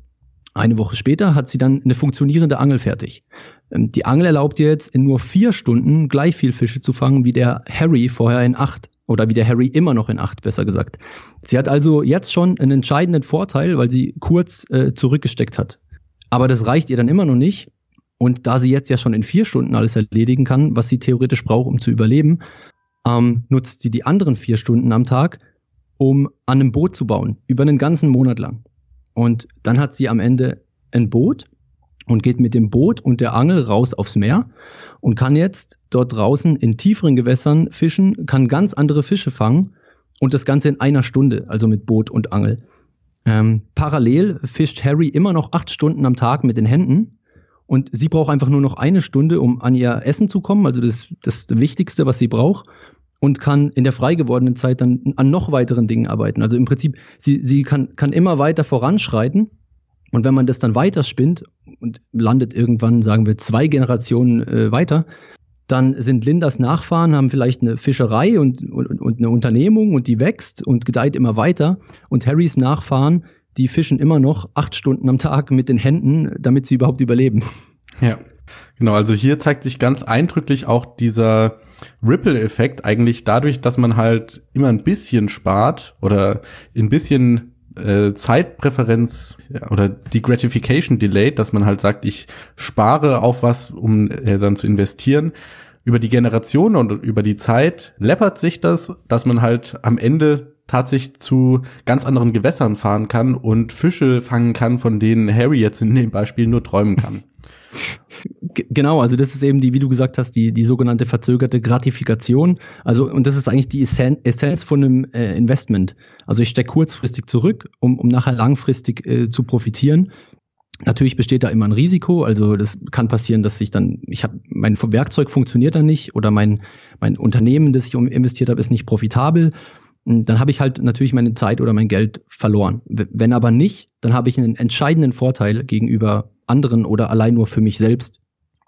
Eine Woche später hat sie dann eine funktionierende Angel fertig. Ähm, die Angel erlaubt ihr jetzt in nur vier Stunden gleich viel Fische zu fangen wie der Harry vorher in acht. Oder wie der Harry immer noch in acht, besser gesagt. Sie hat also jetzt schon einen entscheidenden Vorteil, weil sie kurz äh, zurückgesteckt hat. Aber das reicht ihr dann immer noch nicht. Und da sie jetzt ja schon in vier Stunden alles erledigen kann, was sie theoretisch braucht, um zu überleben, ähm, nutzt sie die anderen vier Stunden am Tag, um an einem Boot zu bauen, über einen ganzen Monat lang. Und dann hat sie am Ende ein Boot und geht mit dem Boot und der Angel raus aufs Meer und kann jetzt dort draußen in tieferen Gewässern fischen, kann ganz andere Fische fangen und das Ganze in einer Stunde, also mit Boot und Angel. Ähm, parallel fischt Harry immer noch acht Stunden am Tag mit den Händen und sie braucht einfach nur noch eine Stunde, um an ihr Essen zu kommen, also das, das Wichtigste, was sie braucht und kann in der frei gewordenen Zeit dann an noch weiteren Dingen arbeiten. Also im Prinzip, sie, sie kann, kann immer weiter voranschreiten. Und wenn man das dann weiterspinnt und landet irgendwann, sagen wir, zwei Generationen äh, weiter, dann sind Lindas Nachfahren, haben vielleicht eine Fischerei und, und, und eine Unternehmung und die wächst und gedeiht immer weiter. Und Harrys Nachfahren, die fischen immer noch acht Stunden am Tag mit den Händen, damit sie überhaupt überleben. Ja, genau. Also hier zeigt sich ganz eindrücklich auch dieser Ripple-Effekt eigentlich dadurch, dass man halt immer ein bisschen spart oder ein bisschen äh, Zeitpräferenz oder die Gratification Delay, dass man halt sagt, ich spare auf was, um äh, dann zu investieren. Über die Generation und über die Zeit läppert sich das, dass man halt am Ende tatsächlich zu ganz anderen Gewässern fahren kann und Fische fangen kann, von denen Harry jetzt in dem Beispiel nur träumen kann. Genau, also das ist eben die, wie du gesagt hast, die, die sogenannte verzögerte Gratifikation. Also, und das ist eigentlich die Essenz von einem äh, Investment. Also ich stecke kurzfristig zurück, um, um nachher langfristig äh, zu profitieren. Natürlich besteht da immer ein Risiko, also das kann passieren, dass ich dann, ich habe mein Werkzeug funktioniert dann nicht oder mein mein Unternehmen, das ich investiert habe, ist nicht profitabel. Dann habe ich halt natürlich meine Zeit oder mein Geld verloren. Wenn aber nicht, dann habe ich einen entscheidenden Vorteil gegenüber anderen oder allein nur für mich selbst.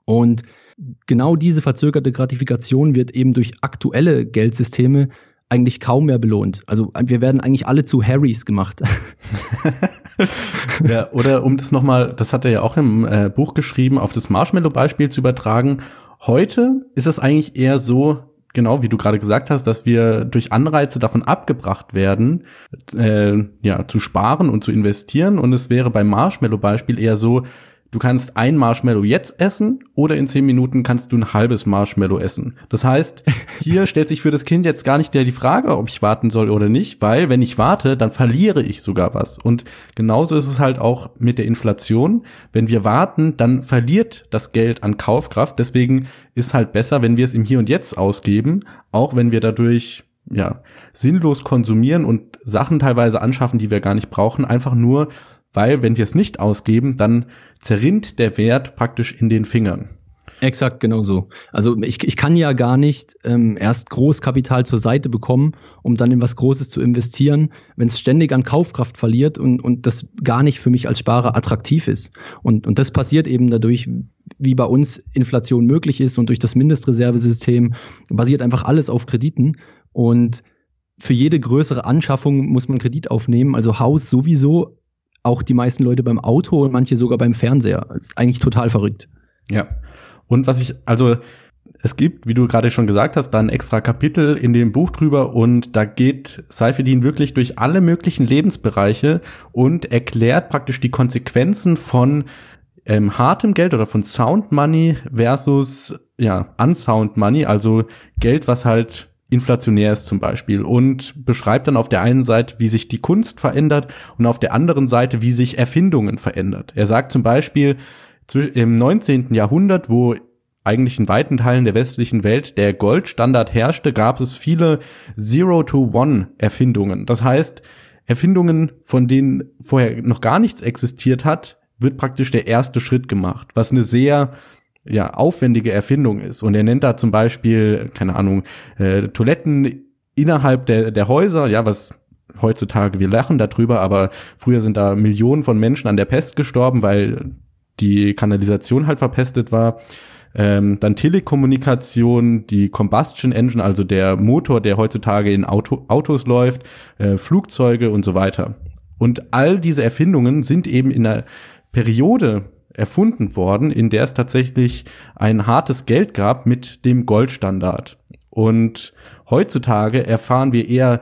Und genau diese verzögerte Gratifikation wird eben durch aktuelle Geldsysteme eigentlich kaum mehr belohnt. Also wir werden eigentlich alle zu Harrys gemacht. ja, oder um das nochmal, das hat er ja auch im äh, Buch geschrieben, auf das Marshmallow-Beispiel zu übertragen. Heute ist es eigentlich eher so, genau wie du gerade gesagt hast, dass wir durch Anreize davon abgebracht werden, äh, ja, zu sparen und zu investieren. Und es wäre beim Marshmallow-Beispiel eher so, Du kannst ein Marshmallow jetzt essen oder in zehn Minuten kannst du ein halbes Marshmallow essen. Das heißt, hier stellt sich für das Kind jetzt gar nicht mehr die Frage, ob ich warten soll oder nicht, weil wenn ich warte, dann verliere ich sogar was. Und genauso ist es halt auch mit der Inflation. Wenn wir warten, dann verliert das Geld an Kaufkraft. Deswegen ist halt besser, wenn wir es im Hier und Jetzt ausgeben, auch wenn wir dadurch ja, sinnlos konsumieren und Sachen teilweise anschaffen, die wir gar nicht brauchen, einfach nur, weil wenn wir es nicht ausgeben, dann zerrinnt der Wert praktisch in den Fingern. Exakt, genau so. Also ich, ich kann ja gar nicht ähm, erst Großkapital zur Seite bekommen, um dann in was Großes zu investieren, wenn es ständig an Kaufkraft verliert und, und das gar nicht für mich als Sparer attraktiv ist. Und, und das passiert eben dadurch, wie bei uns Inflation möglich ist und durch das Mindestreservesystem basiert einfach alles auf Krediten. Und für jede größere Anschaffung muss man Kredit aufnehmen, also Haus sowieso, auch die meisten Leute beim Auto und manche sogar beim Fernseher. Das ist eigentlich total verrückt. Ja. Und was ich, also es gibt, wie du gerade schon gesagt hast, da ein extra Kapitel in dem Buch drüber und da geht Seifedin wirklich durch alle möglichen Lebensbereiche und erklärt praktisch die Konsequenzen von ähm, hartem Geld oder von Sound Money versus ja Unsound Money, also Geld, was halt inflationär ist zum Beispiel und beschreibt dann auf der einen Seite, wie sich die Kunst verändert und auf der anderen Seite, wie sich Erfindungen verändert. Er sagt zum Beispiel, im 19. Jahrhundert, wo eigentlich in weiten Teilen der westlichen Welt der Goldstandard herrschte, gab es viele Zero-to-One-Erfindungen. Das heißt, Erfindungen, von denen vorher noch gar nichts existiert hat, wird praktisch der erste Schritt gemacht, was eine sehr ja, aufwendige Erfindung ist. Und er nennt da zum Beispiel, keine Ahnung, äh, Toiletten innerhalb der, der Häuser, ja, was heutzutage, wir lachen darüber, aber früher sind da Millionen von Menschen an der Pest gestorben, weil die Kanalisation halt verpestet war. Ähm, dann Telekommunikation, die Combustion Engine, also der Motor, der heutzutage in Auto, Autos läuft, äh, Flugzeuge und so weiter. Und all diese Erfindungen sind eben in einer Periode erfunden worden, in der es tatsächlich ein hartes Geld gab mit dem Goldstandard. Und heutzutage erfahren wir eher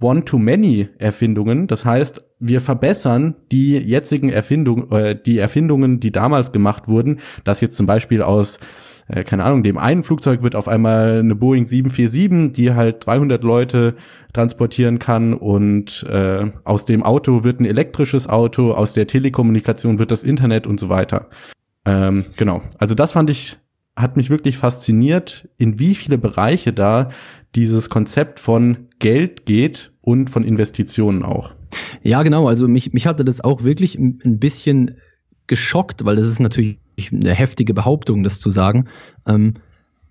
One-to-Many-Erfindungen. Das heißt, wir verbessern die jetzigen Erfindungen, äh, die Erfindungen, die damals gemacht wurden, dass jetzt zum Beispiel aus äh, keine Ahnung, dem einen Flugzeug wird auf einmal eine Boeing 747, die halt 200 Leute transportieren kann und äh, aus dem Auto wird ein elektrisches Auto, aus der Telekommunikation wird das Internet und so weiter. Ähm, genau. Also das fand ich, hat mich wirklich fasziniert, in wie viele Bereiche da dieses Konzept von Geld geht und von Investitionen auch. Ja, genau. Also mich, mich hatte das auch wirklich ein bisschen geschockt, weil das ist natürlich eine heftige Behauptung, das zu sagen. Ähm,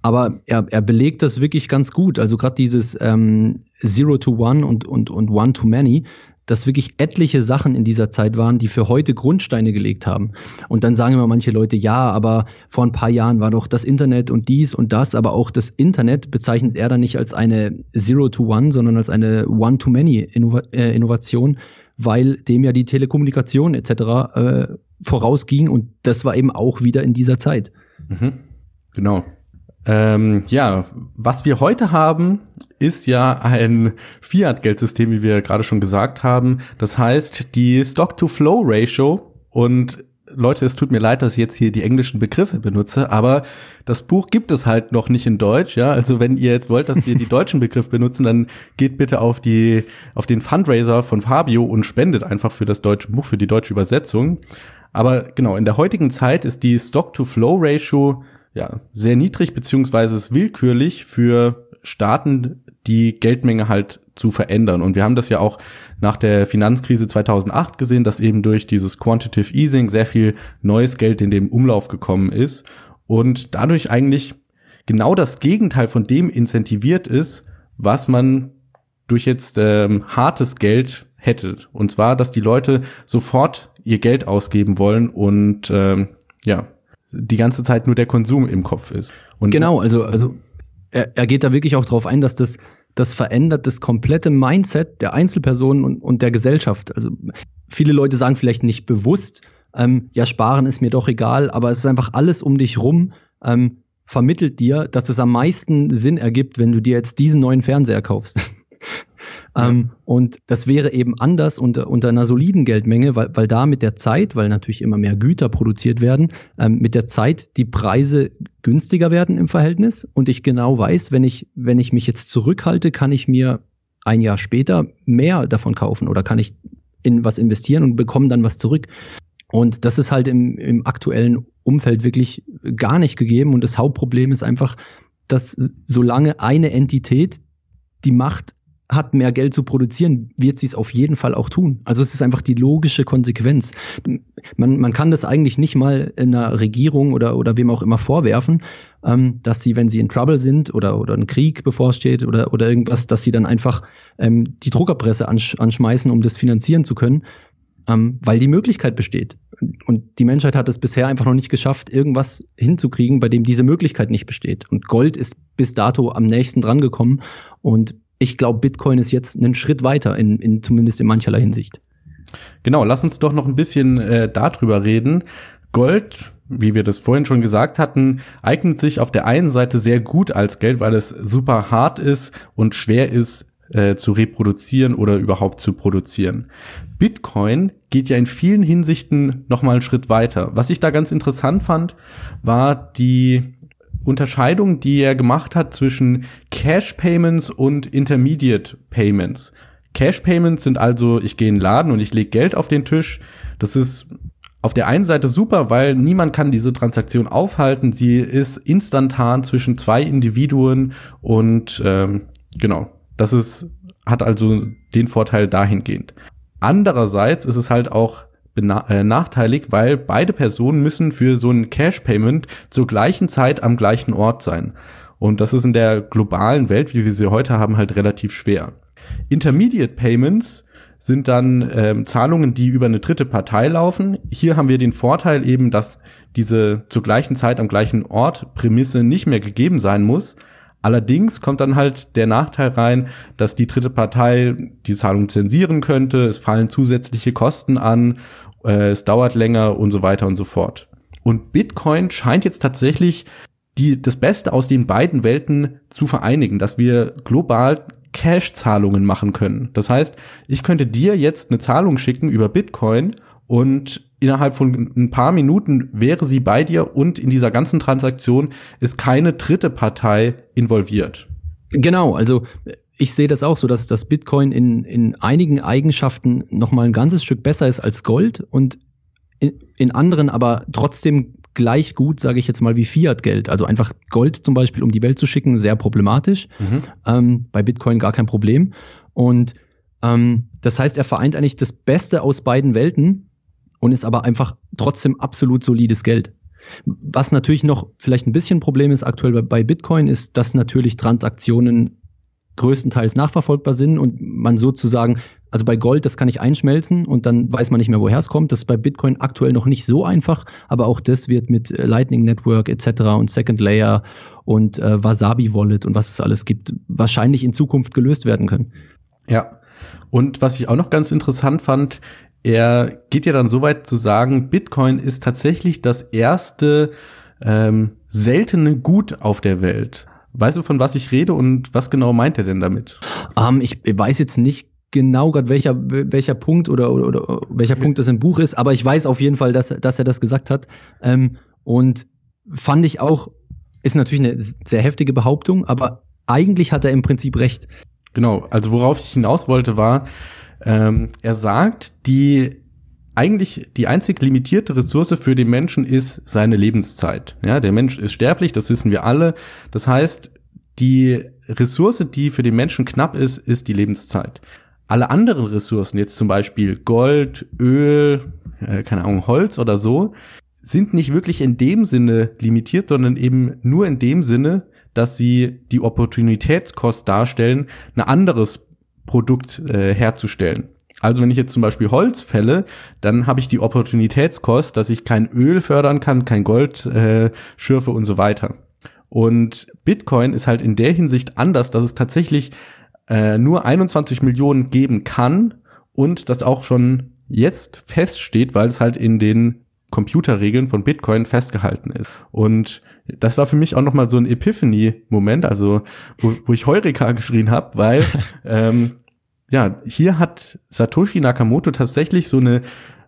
aber er, er belegt das wirklich ganz gut. Also gerade dieses ähm, Zero to One und, und, und One to Many, dass wirklich etliche Sachen in dieser Zeit waren, die für heute Grundsteine gelegt haben. Und dann sagen immer manche Leute, ja, aber vor ein paar Jahren war doch das Internet und dies und das, aber auch das Internet bezeichnet er dann nicht als eine Zero to One, sondern als eine One to Many Innova äh, Innovation, weil dem ja die Telekommunikation etc. Äh, vorausging und das war eben auch wieder in dieser Zeit. Mhm. Genau. Ähm, ja, was wir heute haben, ist ja ein Fiat-Geldsystem, wie wir gerade schon gesagt haben. Das heißt, die Stock-to-Flow-Ratio und Leute, es tut mir leid, dass ich jetzt hier die englischen Begriffe benutze, aber das Buch gibt es halt noch nicht in Deutsch, ja. Also wenn ihr jetzt wollt, dass wir die deutschen Begriffe benutzen, dann geht bitte auf die, auf den Fundraiser von Fabio und spendet einfach für das deutsche Buch, für die deutsche Übersetzung. Aber genau, in der heutigen Zeit ist die Stock-to-Flow-Ratio ja, sehr niedrig beziehungsweise ist willkürlich für Staaten die Geldmenge halt zu verändern. Und wir haben das ja auch nach der Finanzkrise 2008 gesehen, dass eben durch dieses Quantitative Easing sehr viel neues Geld in den Umlauf gekommen ist und dadurch eigentlich genau das Gegenteil von dem incentiviert ist, was man durch jetzt ähm, hartes Geld hätte. Und zwar, dass die Leute sofort ihr Geld ausgeben wollen und ähm, ja, die ganze Zeit nur der Konsum im Kopf ist. Und genau, also, also er, er geht da wirklich auch darauf ein, dass das, das verändert das komplette Mindset der Einzelpersonen und, und der Gesellschaft. Also viele Leute sagen vielleicht nicht bewusst, ähm, ja, sparen ist mir doch egal, aber es ist einfach alles um dich rum, ähm, vermittelt dir, dass es am meisten Sinn ergibt, wenn du dir jetzt diesen neuen Fernseher kaufst. Ähm, und das wäre eben anders unter, unter einer soliden Geldmenge, weil, weil da mit der Zeit, weil natürlich immer mehr Güter produziert werden, ähm, mit der Zeit die Preise günstiger werden im Verhältnis. Und ich genau weiß, wenn ich, wenn ich mich jetzt zurückhalte, kann ich mir ein Jahr später mehr davon kaufen oder kann ich in was investieren und bekomme dann was zurück. Und das ist halt im, im aktuellen Umfeld wirklich gar nicht gegeben. Und das Hauptproblem ist einfach, dass solange eine Entität die Macht hat, mehr Geld zu produzieren, wird sie es auf jeden Fall auch tun. Also es ist einfach die logische Konsequenz. Man, man kann das eigentlich nicht mal in einer Regierung oder, oder wem auch immer vorwerfen, ähm, dass sie, wenn sie in Trouble sind oder, oder ein Krieg bevorsteht oder, oder irgendwas, dass sie dann einfach ähm, die Druckerpresse ansch anschmeißen, um das finanzieren zu können, ähm, weil die Möglichkeit besteht. Und die Menschheit hat es bisher einfach noch nicht geschafft, irgendwas hinzukriegen, bei dem diese Möglichkeit nicht besteht. Und Gold ist bis dato am nächsten dran gekommen und ich glaube, Bitcoin ist jetzt einen Schritt weiter, in, in zumindest in mancherlei Hinsicht. Genau, lass uns doch noch ein bisschen äh, darüber reden. Gold, wie wir das vorhin schon gesagt hatten, eignet sich auf der einen Seite sehr gut als Geld, weil es super hart ist und schwer ist äh, zu reproduzieren oder überhaupt zu produzieren. Bitcoin geht ja in vielen Hinsichten noch mal einen Schritt weiter. Was ich da ganz interessant fand, war die Unterscheidung, die er gemacht hat zwischen Cash Payments und Intermediate Payments. Cash Payments sind also, ich gehe in den Laden und ich lege Geld auf den Tisch. Das ist auf der einen Seite super, weil niemand kann diese Transaktion aufhalten. Sie ist instantan zwischen zwei Individuen und ähm, genau, das ist hat also den Vorteil dahingehend. Andererseits ist es halt auch nachteilig, weil beide Personen müssen für so ein Cash-Payment zur gleichen Zeit am gleichen Ort sein. Und das ist in der globalen Welt, wie wir sie heute haben, halt relativ schwer. Intermediate Payments sind dann ähm, Zahlungen, die über eine dritte Partei laufen. Hier haben wir den Vorteil eben, dass diese zur gleichen Zeit am gleichen Ort Prämisse nicht mehr gegeben sein muss. Allerdings kommt dann halt der Nachteil rein, dass die dritte Partei die Zahlung zensieren könnte, es fallen zusätzliche Kosten an äh, es dauert länger und so weiter und so fort. Und Bitcoin scheint jetzt tatsächlich die, das Beste aus den beiden Welten zu vereinigen, dass wir global Cash-Zahlungen machen können. Das heißt, ich könnte dir jetzt eine Zahlung schicken über Bitcoin und innerhalb von ein paar Minuten wäre sie bei dir und in dieser ganzen Transaktion ist keine dritte Partei involviert. Genau, also ich sehe das auch so, dass das Bitcoin in, in einigen Eigenschaften noch mal ein ganzes Stück besser ist als Gold und in, in anderen aber trotzdem gleich gut, sage ich jetzt mal, wie Fiat-Geld. Also einfach Gold zum Beispiel, um die Welt zu schicken, sehr problematisch. Mhm. Ähm, bei Bitcoin gar kein Problem. Und ähm, das heißt, er vereint eigentlich das Beste aus beiden Welten und ist aber einfach trotzdem absolut solides Geld. Was natürlich noch vielleicht ein bisschen Problem ist aktuell bei Bitcoin, ist, dass natürlich Transaktionen größtenteils nachverfolgbar sind und man sozusagen, also bei Gold, das kann ich einschmelzen und dann weiß man nicht mehr, woher es kommt. Das ist bei Bitcoin aktuell noch nicht so einfach, aber auch das wird mit äh, Lightning Network etc. und Second Layer und äh, Wasabi Wallet und was es alles gibt, wahrscheinlich in Zukunft gelöst werden können. Ja. Und was ich auch noch ganz interessant fand, er geht ja dann so weit zu sagen, Bitcoin ist tatsächlich das erste ähm, seltene Gut auf der Welt. Weißt du, von was ich rede und was genau meint er denn damit? Ähm, ich weiß jetzt nicht genau gerade welcher welcher Punkt oder, oder, oder welcher Punkt das im Buch ist, aber ich weiß auf jeden Fall, dass, dass er das gesagt hat. Ähm, und fand ich auch, ist natürlich eine sehr heftige Behauptung, aber eigentlich hat er im Prinzip recht. Genau, also worauf ich hinaus wollte war, ähm, er sagt, die eigentlich die einzig limitierte Ressource für den Menschen ist seine Lebenszeit. Ja, der Mensch ist sterblich, das wissen wir alle. Das heißt, die Ressource, die für den Menschen knapp ist, ist die Lebenszeit. Alle anderen Ressourcen, jetzt zum Beispiel Gold, Öl, äh, keine Ahnung, Holz oder so, sind nicht wirklich in dem Sinne limitiert, sondern eben nur in dem Sinne, dass sie die Opportunitätskost darstellen, ein anderes Produkt äh, herzustellen. Also wenn ich jetzt zum Beispiel Holz fälle, dann habe ich die Opportunitätskost, dass ich kein Öl fördern kann, kein Gold äh, schürfe und so weiter. Und Bitcoin ist halt in der Hinsicht anders, dass es tatsächlich äh, nur 21 Millionen geben kann und das auch schon jetzt feststeht, weil es halt in den Computerregeln von Bitcoin festgehalten ist. Und das war für mich auch nochmal so ein Epiphany-Moment, also wo, wo ich Heureka geschrien habe, weil ähm, ja, hier hat Satoshi Nakamoto tatsächlich so eine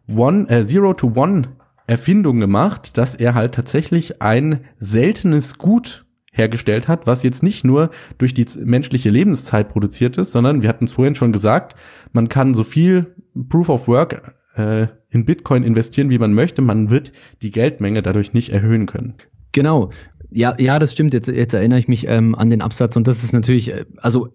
One, äh, Zero to One Erfindung gemacht, dass er halt tatsächlich ein seltenes Gut hergestellt hat, was jetzt nicht nur durch die menschliche Lebenszeit produziert ist, sondern wir hatten es vorhin schon gesagt, man kann so viel Proof of Work äh, in Bitcoin investieren, wie man möchte, man wird die Geldmenge dadurch nicht erhöhen können. Genau. Ja, ja, das stimmt. Jetzt, jetzt erinnere ich mich ähm, an den Absatz und das ist natürlich, äh, also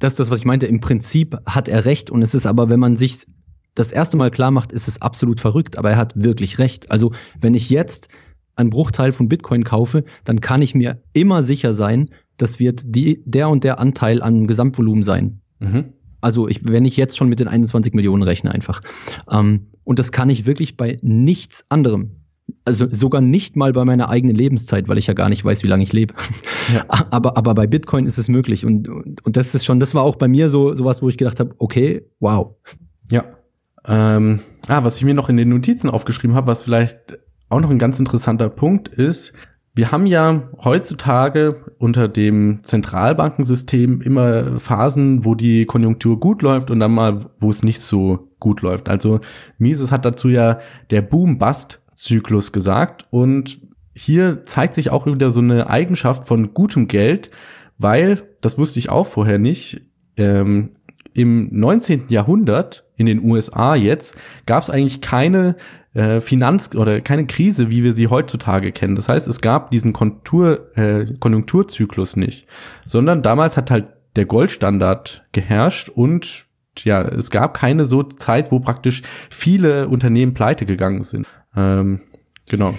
das ist das, was ich meinte. Im Prinzip hat er recht und es ist aber, wenn man sich das erste Mal klar macht, ist es absolut verrückt, aber er hat wirklich recht. Also wenn ich jetzt einen Bruchteil von Bitcoin kaufe, dann kann ich mir immer sicher sein, das wird die, der und der Anteil an Gesamtvolumen sein. Mhm. Also ich, wenn ich jetzt schon mit den 21 Millionen rechne einfach. Ähm, und das kann ich wirklich bei nichts anderem also sogar nicht mal bei meiner eigenen Lebenszeit, weil ich ja gar nicht weiß, wie lange ich lebe. Ja. Aber, aber bei Bitcoin ist es möglich. Und, und, und das ist schon, das war auch bei mir so sowas, wo ich gedacht habe, okay, wow. Ja. Ähm, ah, was ich mir noch in den Notizen aufgeschrieben habe, was vielleicht auch noch ein ganz interessanter Punkt ist, wir haben ja heutzutage unter dem Zentralbankensystem immer Phasen, wo die Konjunktur gut läuft und dann mal, wo es nicht so gut läuft. Also Mises hat dazu ja der Boom-Bust Zyklus gesagt. Und hier zeigt sich auch wieder so eine Eigenschaft von gutem Geld, weil, das wusste ich auch vorher nicht, ähm, im 19. Jahrhundert in den USA jetzt gab es eigentlich keine äh, Finanz- oder keine Krise, wie wir sie heutzutage kennen. Das heißt, es gab diesen Kontur, äh, Konjunkturzyklus nicht, sondern damals hat halt der Goldstandard geherrscht und ja, es gab keine so Zeit, wo praktisch viele Unternehmen pleite gegangen sind. Ähm, genau.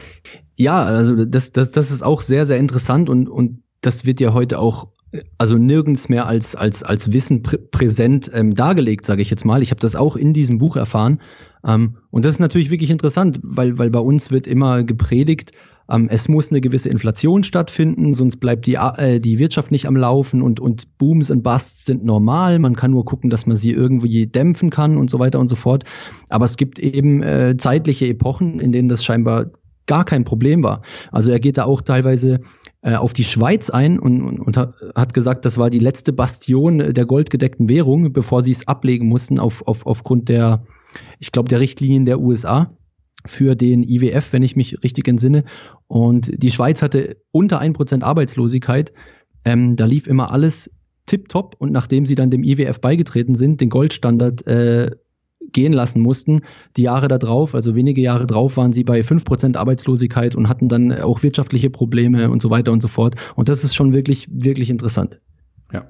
Ja, also das, das, das ist auch sehr, sehr interessant und, und das wird ja heute auch also nirgends mehr als, als, als Wissen prä präsent ähm, dargelegt, sage ich jetzt mal. Ich habe das auch in diesem Buch erfahren. Ähm, und das ist natürlich wirklich interessant, weil, weil bei uns wird immer gepredigt, es muss eine gewisse Inflation stattfinden, sonst bleibt die, äh, die Wirtschaft nicht am Laufen und, und Booms und Busts sind normal. Man kann nur gucken, dass man sie irgendwie dämpfen kann und so weiter und so fort. Aber es gibt eben äh, zeitliche Epochen, in denen das scheinbar gar kein Problem war. Also er geht da auch teilweise äh, auf die Schweiz ein und, und, und, hat gesagt, das war die letzte Bastion der goldgedeckten Währung, bevor sie es ablegen mussten auf, auf, aufgrund der, ich glaube, der Richtlinien der USA für den IWF, wenn ich mich richtig entsinne. Und die Schweiz hatte unter ein Prozent Arbeitslosigkeit. Ähm, da lief immer alles tipptopp. Und nachdem sie dann dem IWF beigetreten sind, den Goldstandard äh, gehen lassen mussten. Die Jahre da drauf, also wenige Jahre drauf, waren sie bei fünf Prozent Arbeitslosigkeit und hatten dann auch wirtschaftliche Probleme und so weiter und so fort. Und das ist schon wirklich, wirklich interessant. Ja.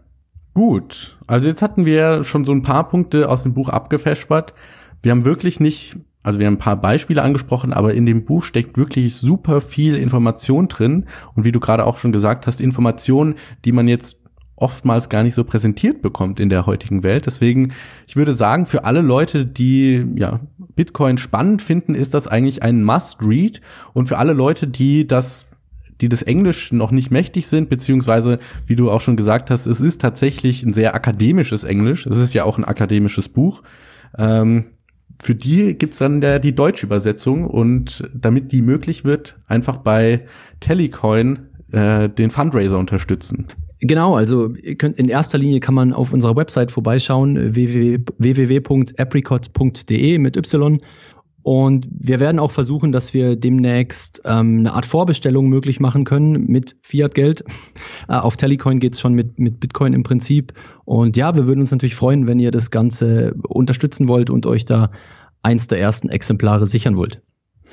Gut. Also jetzt hatten wir schon so ein paar Punkte aus dem Buch abgefespert. Wir haben wirklich nicht also wir haben ein paar Beispiele angesprochen, aber in dem Buch steckt wirklich super viel Information drin. Und wie du gerade auch schon gesagt hast, Informationen, die man jetzt oftmals gar nicht so präsentiert bekommt in der heutigen Welt. Deswegen, ich würde sagen, für alle Leute, die ja Bitcoin spannend finden, ist das eigentlich ein Must-Read. Und für alle Leute, die das die das Englisch noch nicht mächtig sind, beziehungsweise, wie du auch schon gesagt hast, es ist tatsächlich ein sehr akademisches Englisch. Es ist ja auch ein akademisches Buch. Ähm, für die gibt's dann der, die deutsche Übersetzung und damit die möglich wird, einfach bei Telecoin äh, den Fundraiser unterstützen. Genau, also in erster Linie kann man auf unserer Website vorbeischauen, www.apricot.de mit Y. Und wir werden auch versuchen, dass wir demnächst ähm, eine Art Vorbestellung möglich machen können mit Fiat-Geld. Äh, auf Telecoin geht's schon mit, mit Bitcoin im Prinzip. Und ja, wir würden uns natürlich freuen, wenn ihr das Ganze unterstützen wollt und euch da eins der ersten Exemplare sichern wollt.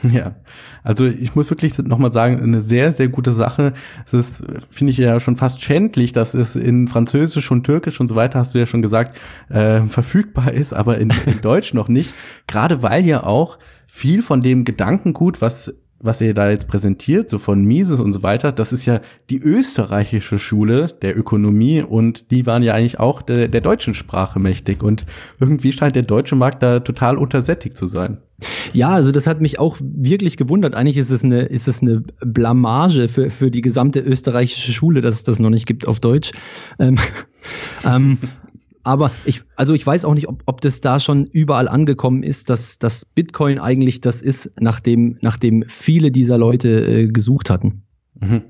Ja, also ich muss wirklich nochmal sagen, eine sehr, sehr gute Sache. Es ist, finde ich ja schon fast schändlich, dass es in Französisch und Türkisch und so weiter, hast du ja schon gesagt, äh, verfügbar ist, aber in, in Deutsch noch nicht. Gerade weil ja auch viel von dem Gedankengut, was was ihr da jetzt präsentiert, so von Mises und so weiter, das ist ja die österreichische Schule der Ökonomie und die waren ja eigentlich auch der, der deutschen Sprache mächtig und irgendwie scheint der deutsche Markt da total untersättigt zu sein. Ja, also das hat mich auch wirklich gewundert. Eigentlich ist es eine, ist es eine Blamage für, für die gesamte österreichische Schule, dass es das noch nicht gibt auf Deutsch. Ähm, ähm, aber ich, also ich weiß auch nicht, ob, ob das da schon überall angekommen ist, dass, dass Bitcoin eigentlich das ist, nachdem, nachdem viele dieser Leute äh, gesucht hatten. Mhm.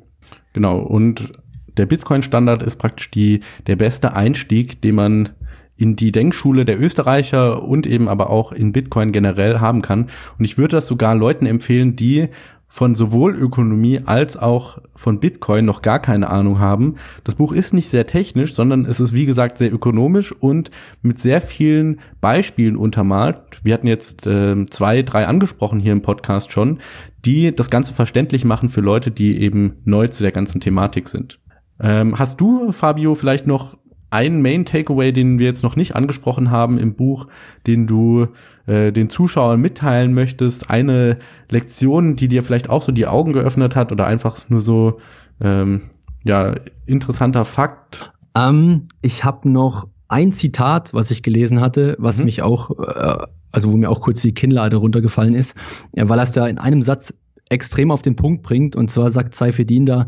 Genau. Und der Bitcoin-Standard ist praktisch die, der beste Einstieg, den man in die Denkschule der Österreicher und eben aber auch in Bitcoin generell haben kann. Und ich würde das sogar Leuten empfehlen, die von sowohl Ökonomie als auch von Bitcoin noch gar keine Ahnung haben. Das Buch ist nicht sehr technisch, sondern es ist wie gesagt sehr ökonomisch und mit sehr vielen Beispielen untermalt. Wir hatten jetzt äh, zwei, drei angesprochen hier im Podcast schon, die das Ganze verständlich machen für Leute, die eben neu zu der ganzen Thematik sind. Ähm, hast du, Fabio, vielleicht noch ein Main Takeaway, den wir jetzt noch nicht angesprochen haben im Buch, den du äh, den Zuschauern mitteilen möchtest, eine Lektion, die dir vielleicht auch so die Augen geöffnet hat oder einfach nur so ähm, ja interessanter Fakt? Ähm, ich habe noch ein Zitat, was ich gelesen hatte, was mhm. mich auch, äh, also wo mir auch kurz die Kinnlade runtergefallen ist, weil er es da in einem Satz extrem auf den Punkt bringt. Und zwar sagt Seifedin da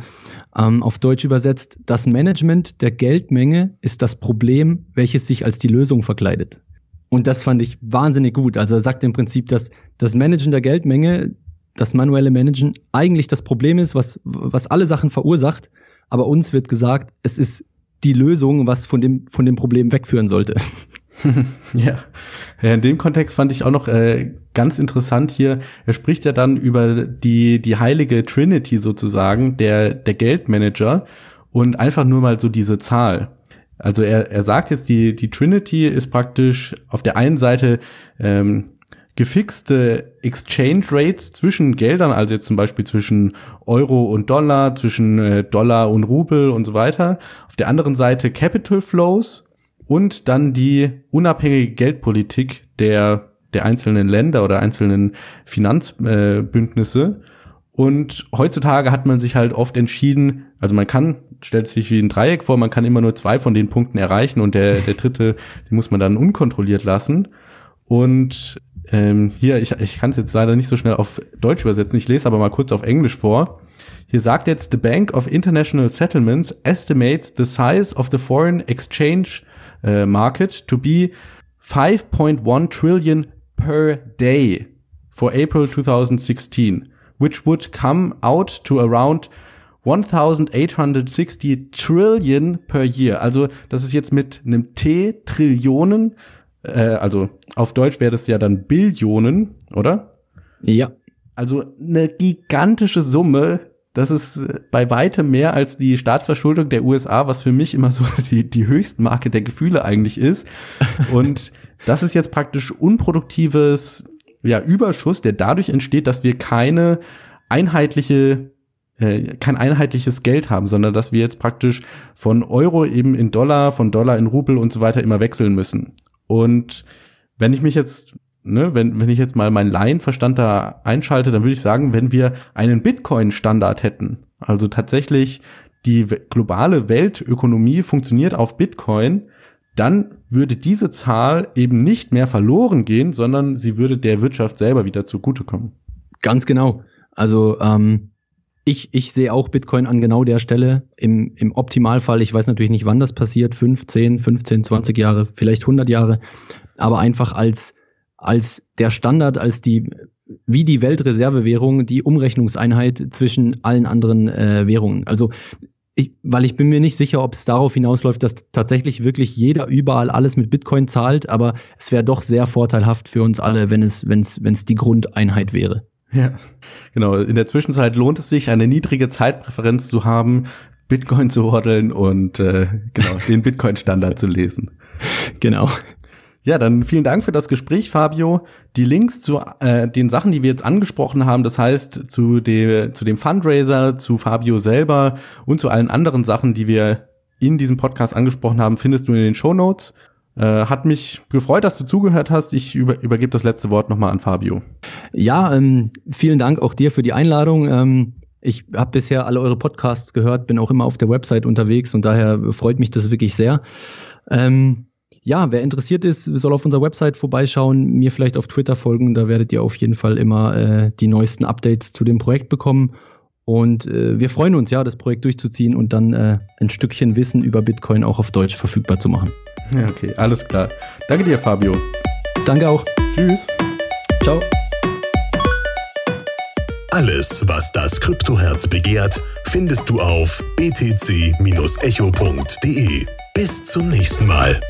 ähm, auf Deutsch übersetzt, das Management der Geldmenge ist das Problem, welches sich als die Lösung verkleidet. Und das fand ich wahnsinnig gut. Also er sagt im Prinzip, dass das Managen der Geldmenge, das manuelle Managen eigentlich das Problem ist, was, was alle Sachen verursacht. Aber uns wird gesagt, es ist die Lösung, was von dem, von dem Problem wegführen sollte. ja. in dem Kontext fand ich auch noch äh, ganz interessant hier. Er spricht ja dann über die die heilige Trinity sozusagen der der Geldmanager und einfach nur mal so diese Zahl. Also er er sagt jetzt die die Trinity ist praktisch auf der einen Seite ähm, gefixte Exchange Rates zwischen Geldern, also jetzt zum Beispiel zwischen Euro und Dollar, zwischen äh, Dollar und Rubel und so weiter. Auf der anderen Seite Capital Flows und dann die unabhängige Geldpolitik der, der einzelnen Länder oder einzelnen Finanzbündnisse. und heutzutage hat man sich halt oft entschieden, also man kann, stellt sich wie ein Dreieck vor, man kann immer nur zwei von den Punkten erreichen und der, der dritte, den muss man dann unkontrolliert lassen. Und ähm, hier, ich, ich kann es jetzt leider nicht so schnell auf Deutsch übersetzen, ich lese aber mal kurz auf Englisch vor. Hier sagt jetzt, The Bank of International Settlements estimates the size of the foreign exchange uh, market to be 5.1 trillion per day for April 2016, which would come out to around 1860 trillion per year. Also das ist jetzt mit einem T Trillionen, äh, also auf Deutsch wäre das ja dann Billionen, oder? Ja. Also eine gigantische Summe, das ist bei weitem mehr als die Staatsverschuldung der USA, was für mich immer so die, die Höchstmarke der Gefühle eigentlich ist. Und Das ist jetzt praktisch unproduktives ja, Überschuss, der dadurch entsteht, dass wir keine einheitliche äh, kein einheitliches Geld haben, sondern dass wir jetzt praktisch von Euro eben in Dollar, von Dollar in Rubel und so weiter immer wechseln müssen. Und wenn ich mich jetzt, ne, wenn, wenn ich jetzt mal meinen Laienverstand da einschalte, dann würde ich sagen, wenn wir einen Bitcoin-Standard hätten, also tatsächlich die globale Weltökonomie funktioniert auf Bitcoin, dann würde diese Zahl eben nicht mehr verloren gehen, sondern sie würde der Wirtschaft selber wieder zugutekommen. Ganz genau. Also ähm, ich, ich sehe auch Bitcoin an genau der Stelle. Im, Im Optimalfall, ich weiß natürlich nicht, wann das passiert, 15, 15, 20 Jahre, vielleicht 100 Jahre, aber einfach als, als der Standard, als die, wie die Weltreservewährung, die Umrechnungseinheit zwischen allen anderen äh, Währungen. Also ich, weil ich bin mir nicht sicher, ob es darauf hinausläuft, dass tatsächlich wirklich jeder überall alles mit Bitcoin zahlt, aber es wäre doch sehr vorteilhaft für uns alle, wenn es, wenn es, wenn es die Grundeinheit wäre. Ja, genau. In der Zwischenzeit lohnt es sich, eine niedrige Zeitpräferenz zu haben, Bitcoin zu hodeln und äh, genau den Bitcoin-Standard zu lesen. Genau. Ja, dann vielen Dank für das Gespräch, Fabio. Die Links zu äh, den Sachen, die wir jetzt angesprochen haben, das heißt zu, de, zu dem Fundraiser, zu Fabio selber und zu allen anderen Sachen, die wir in diesem Podcast angesprochen haben, findest du in den Show Notes. Äh, hat mich gefreut, dass du zugehört hast. Ich über, übergebe das letzte Wort nochmal an Fabio. Ja, ähm, vielen Dank auch dir für die Einladung. Ähm, ich habe bisher alle eure Podcasts gehört, bin auch immer auf der Website unterwegs und daher freut mich das wirklich sehr. Ähm, ja, wer interessiert ist, soll auf unserer Website vorbeischauen, mir vielleicht auf Twitter folgen. Da werdet ihr auf jeden Fall immer äh, die neuesten Updates zu dem Projekt bekommen. Und äh, wir freuen uns ja, das Projekt durchzuziehen und dann äh, ein Stückchen Wissen über Bitcoin auch auf Deutsch verfügbar zu machen. Ja, okay, alles klar. Danke dir, Fabio. Danke auch. Tschüss. Ciao. Alles, was das Kryptoherz begehrt, findest du auf btc-echo.de. Bis zum nächsten Mal.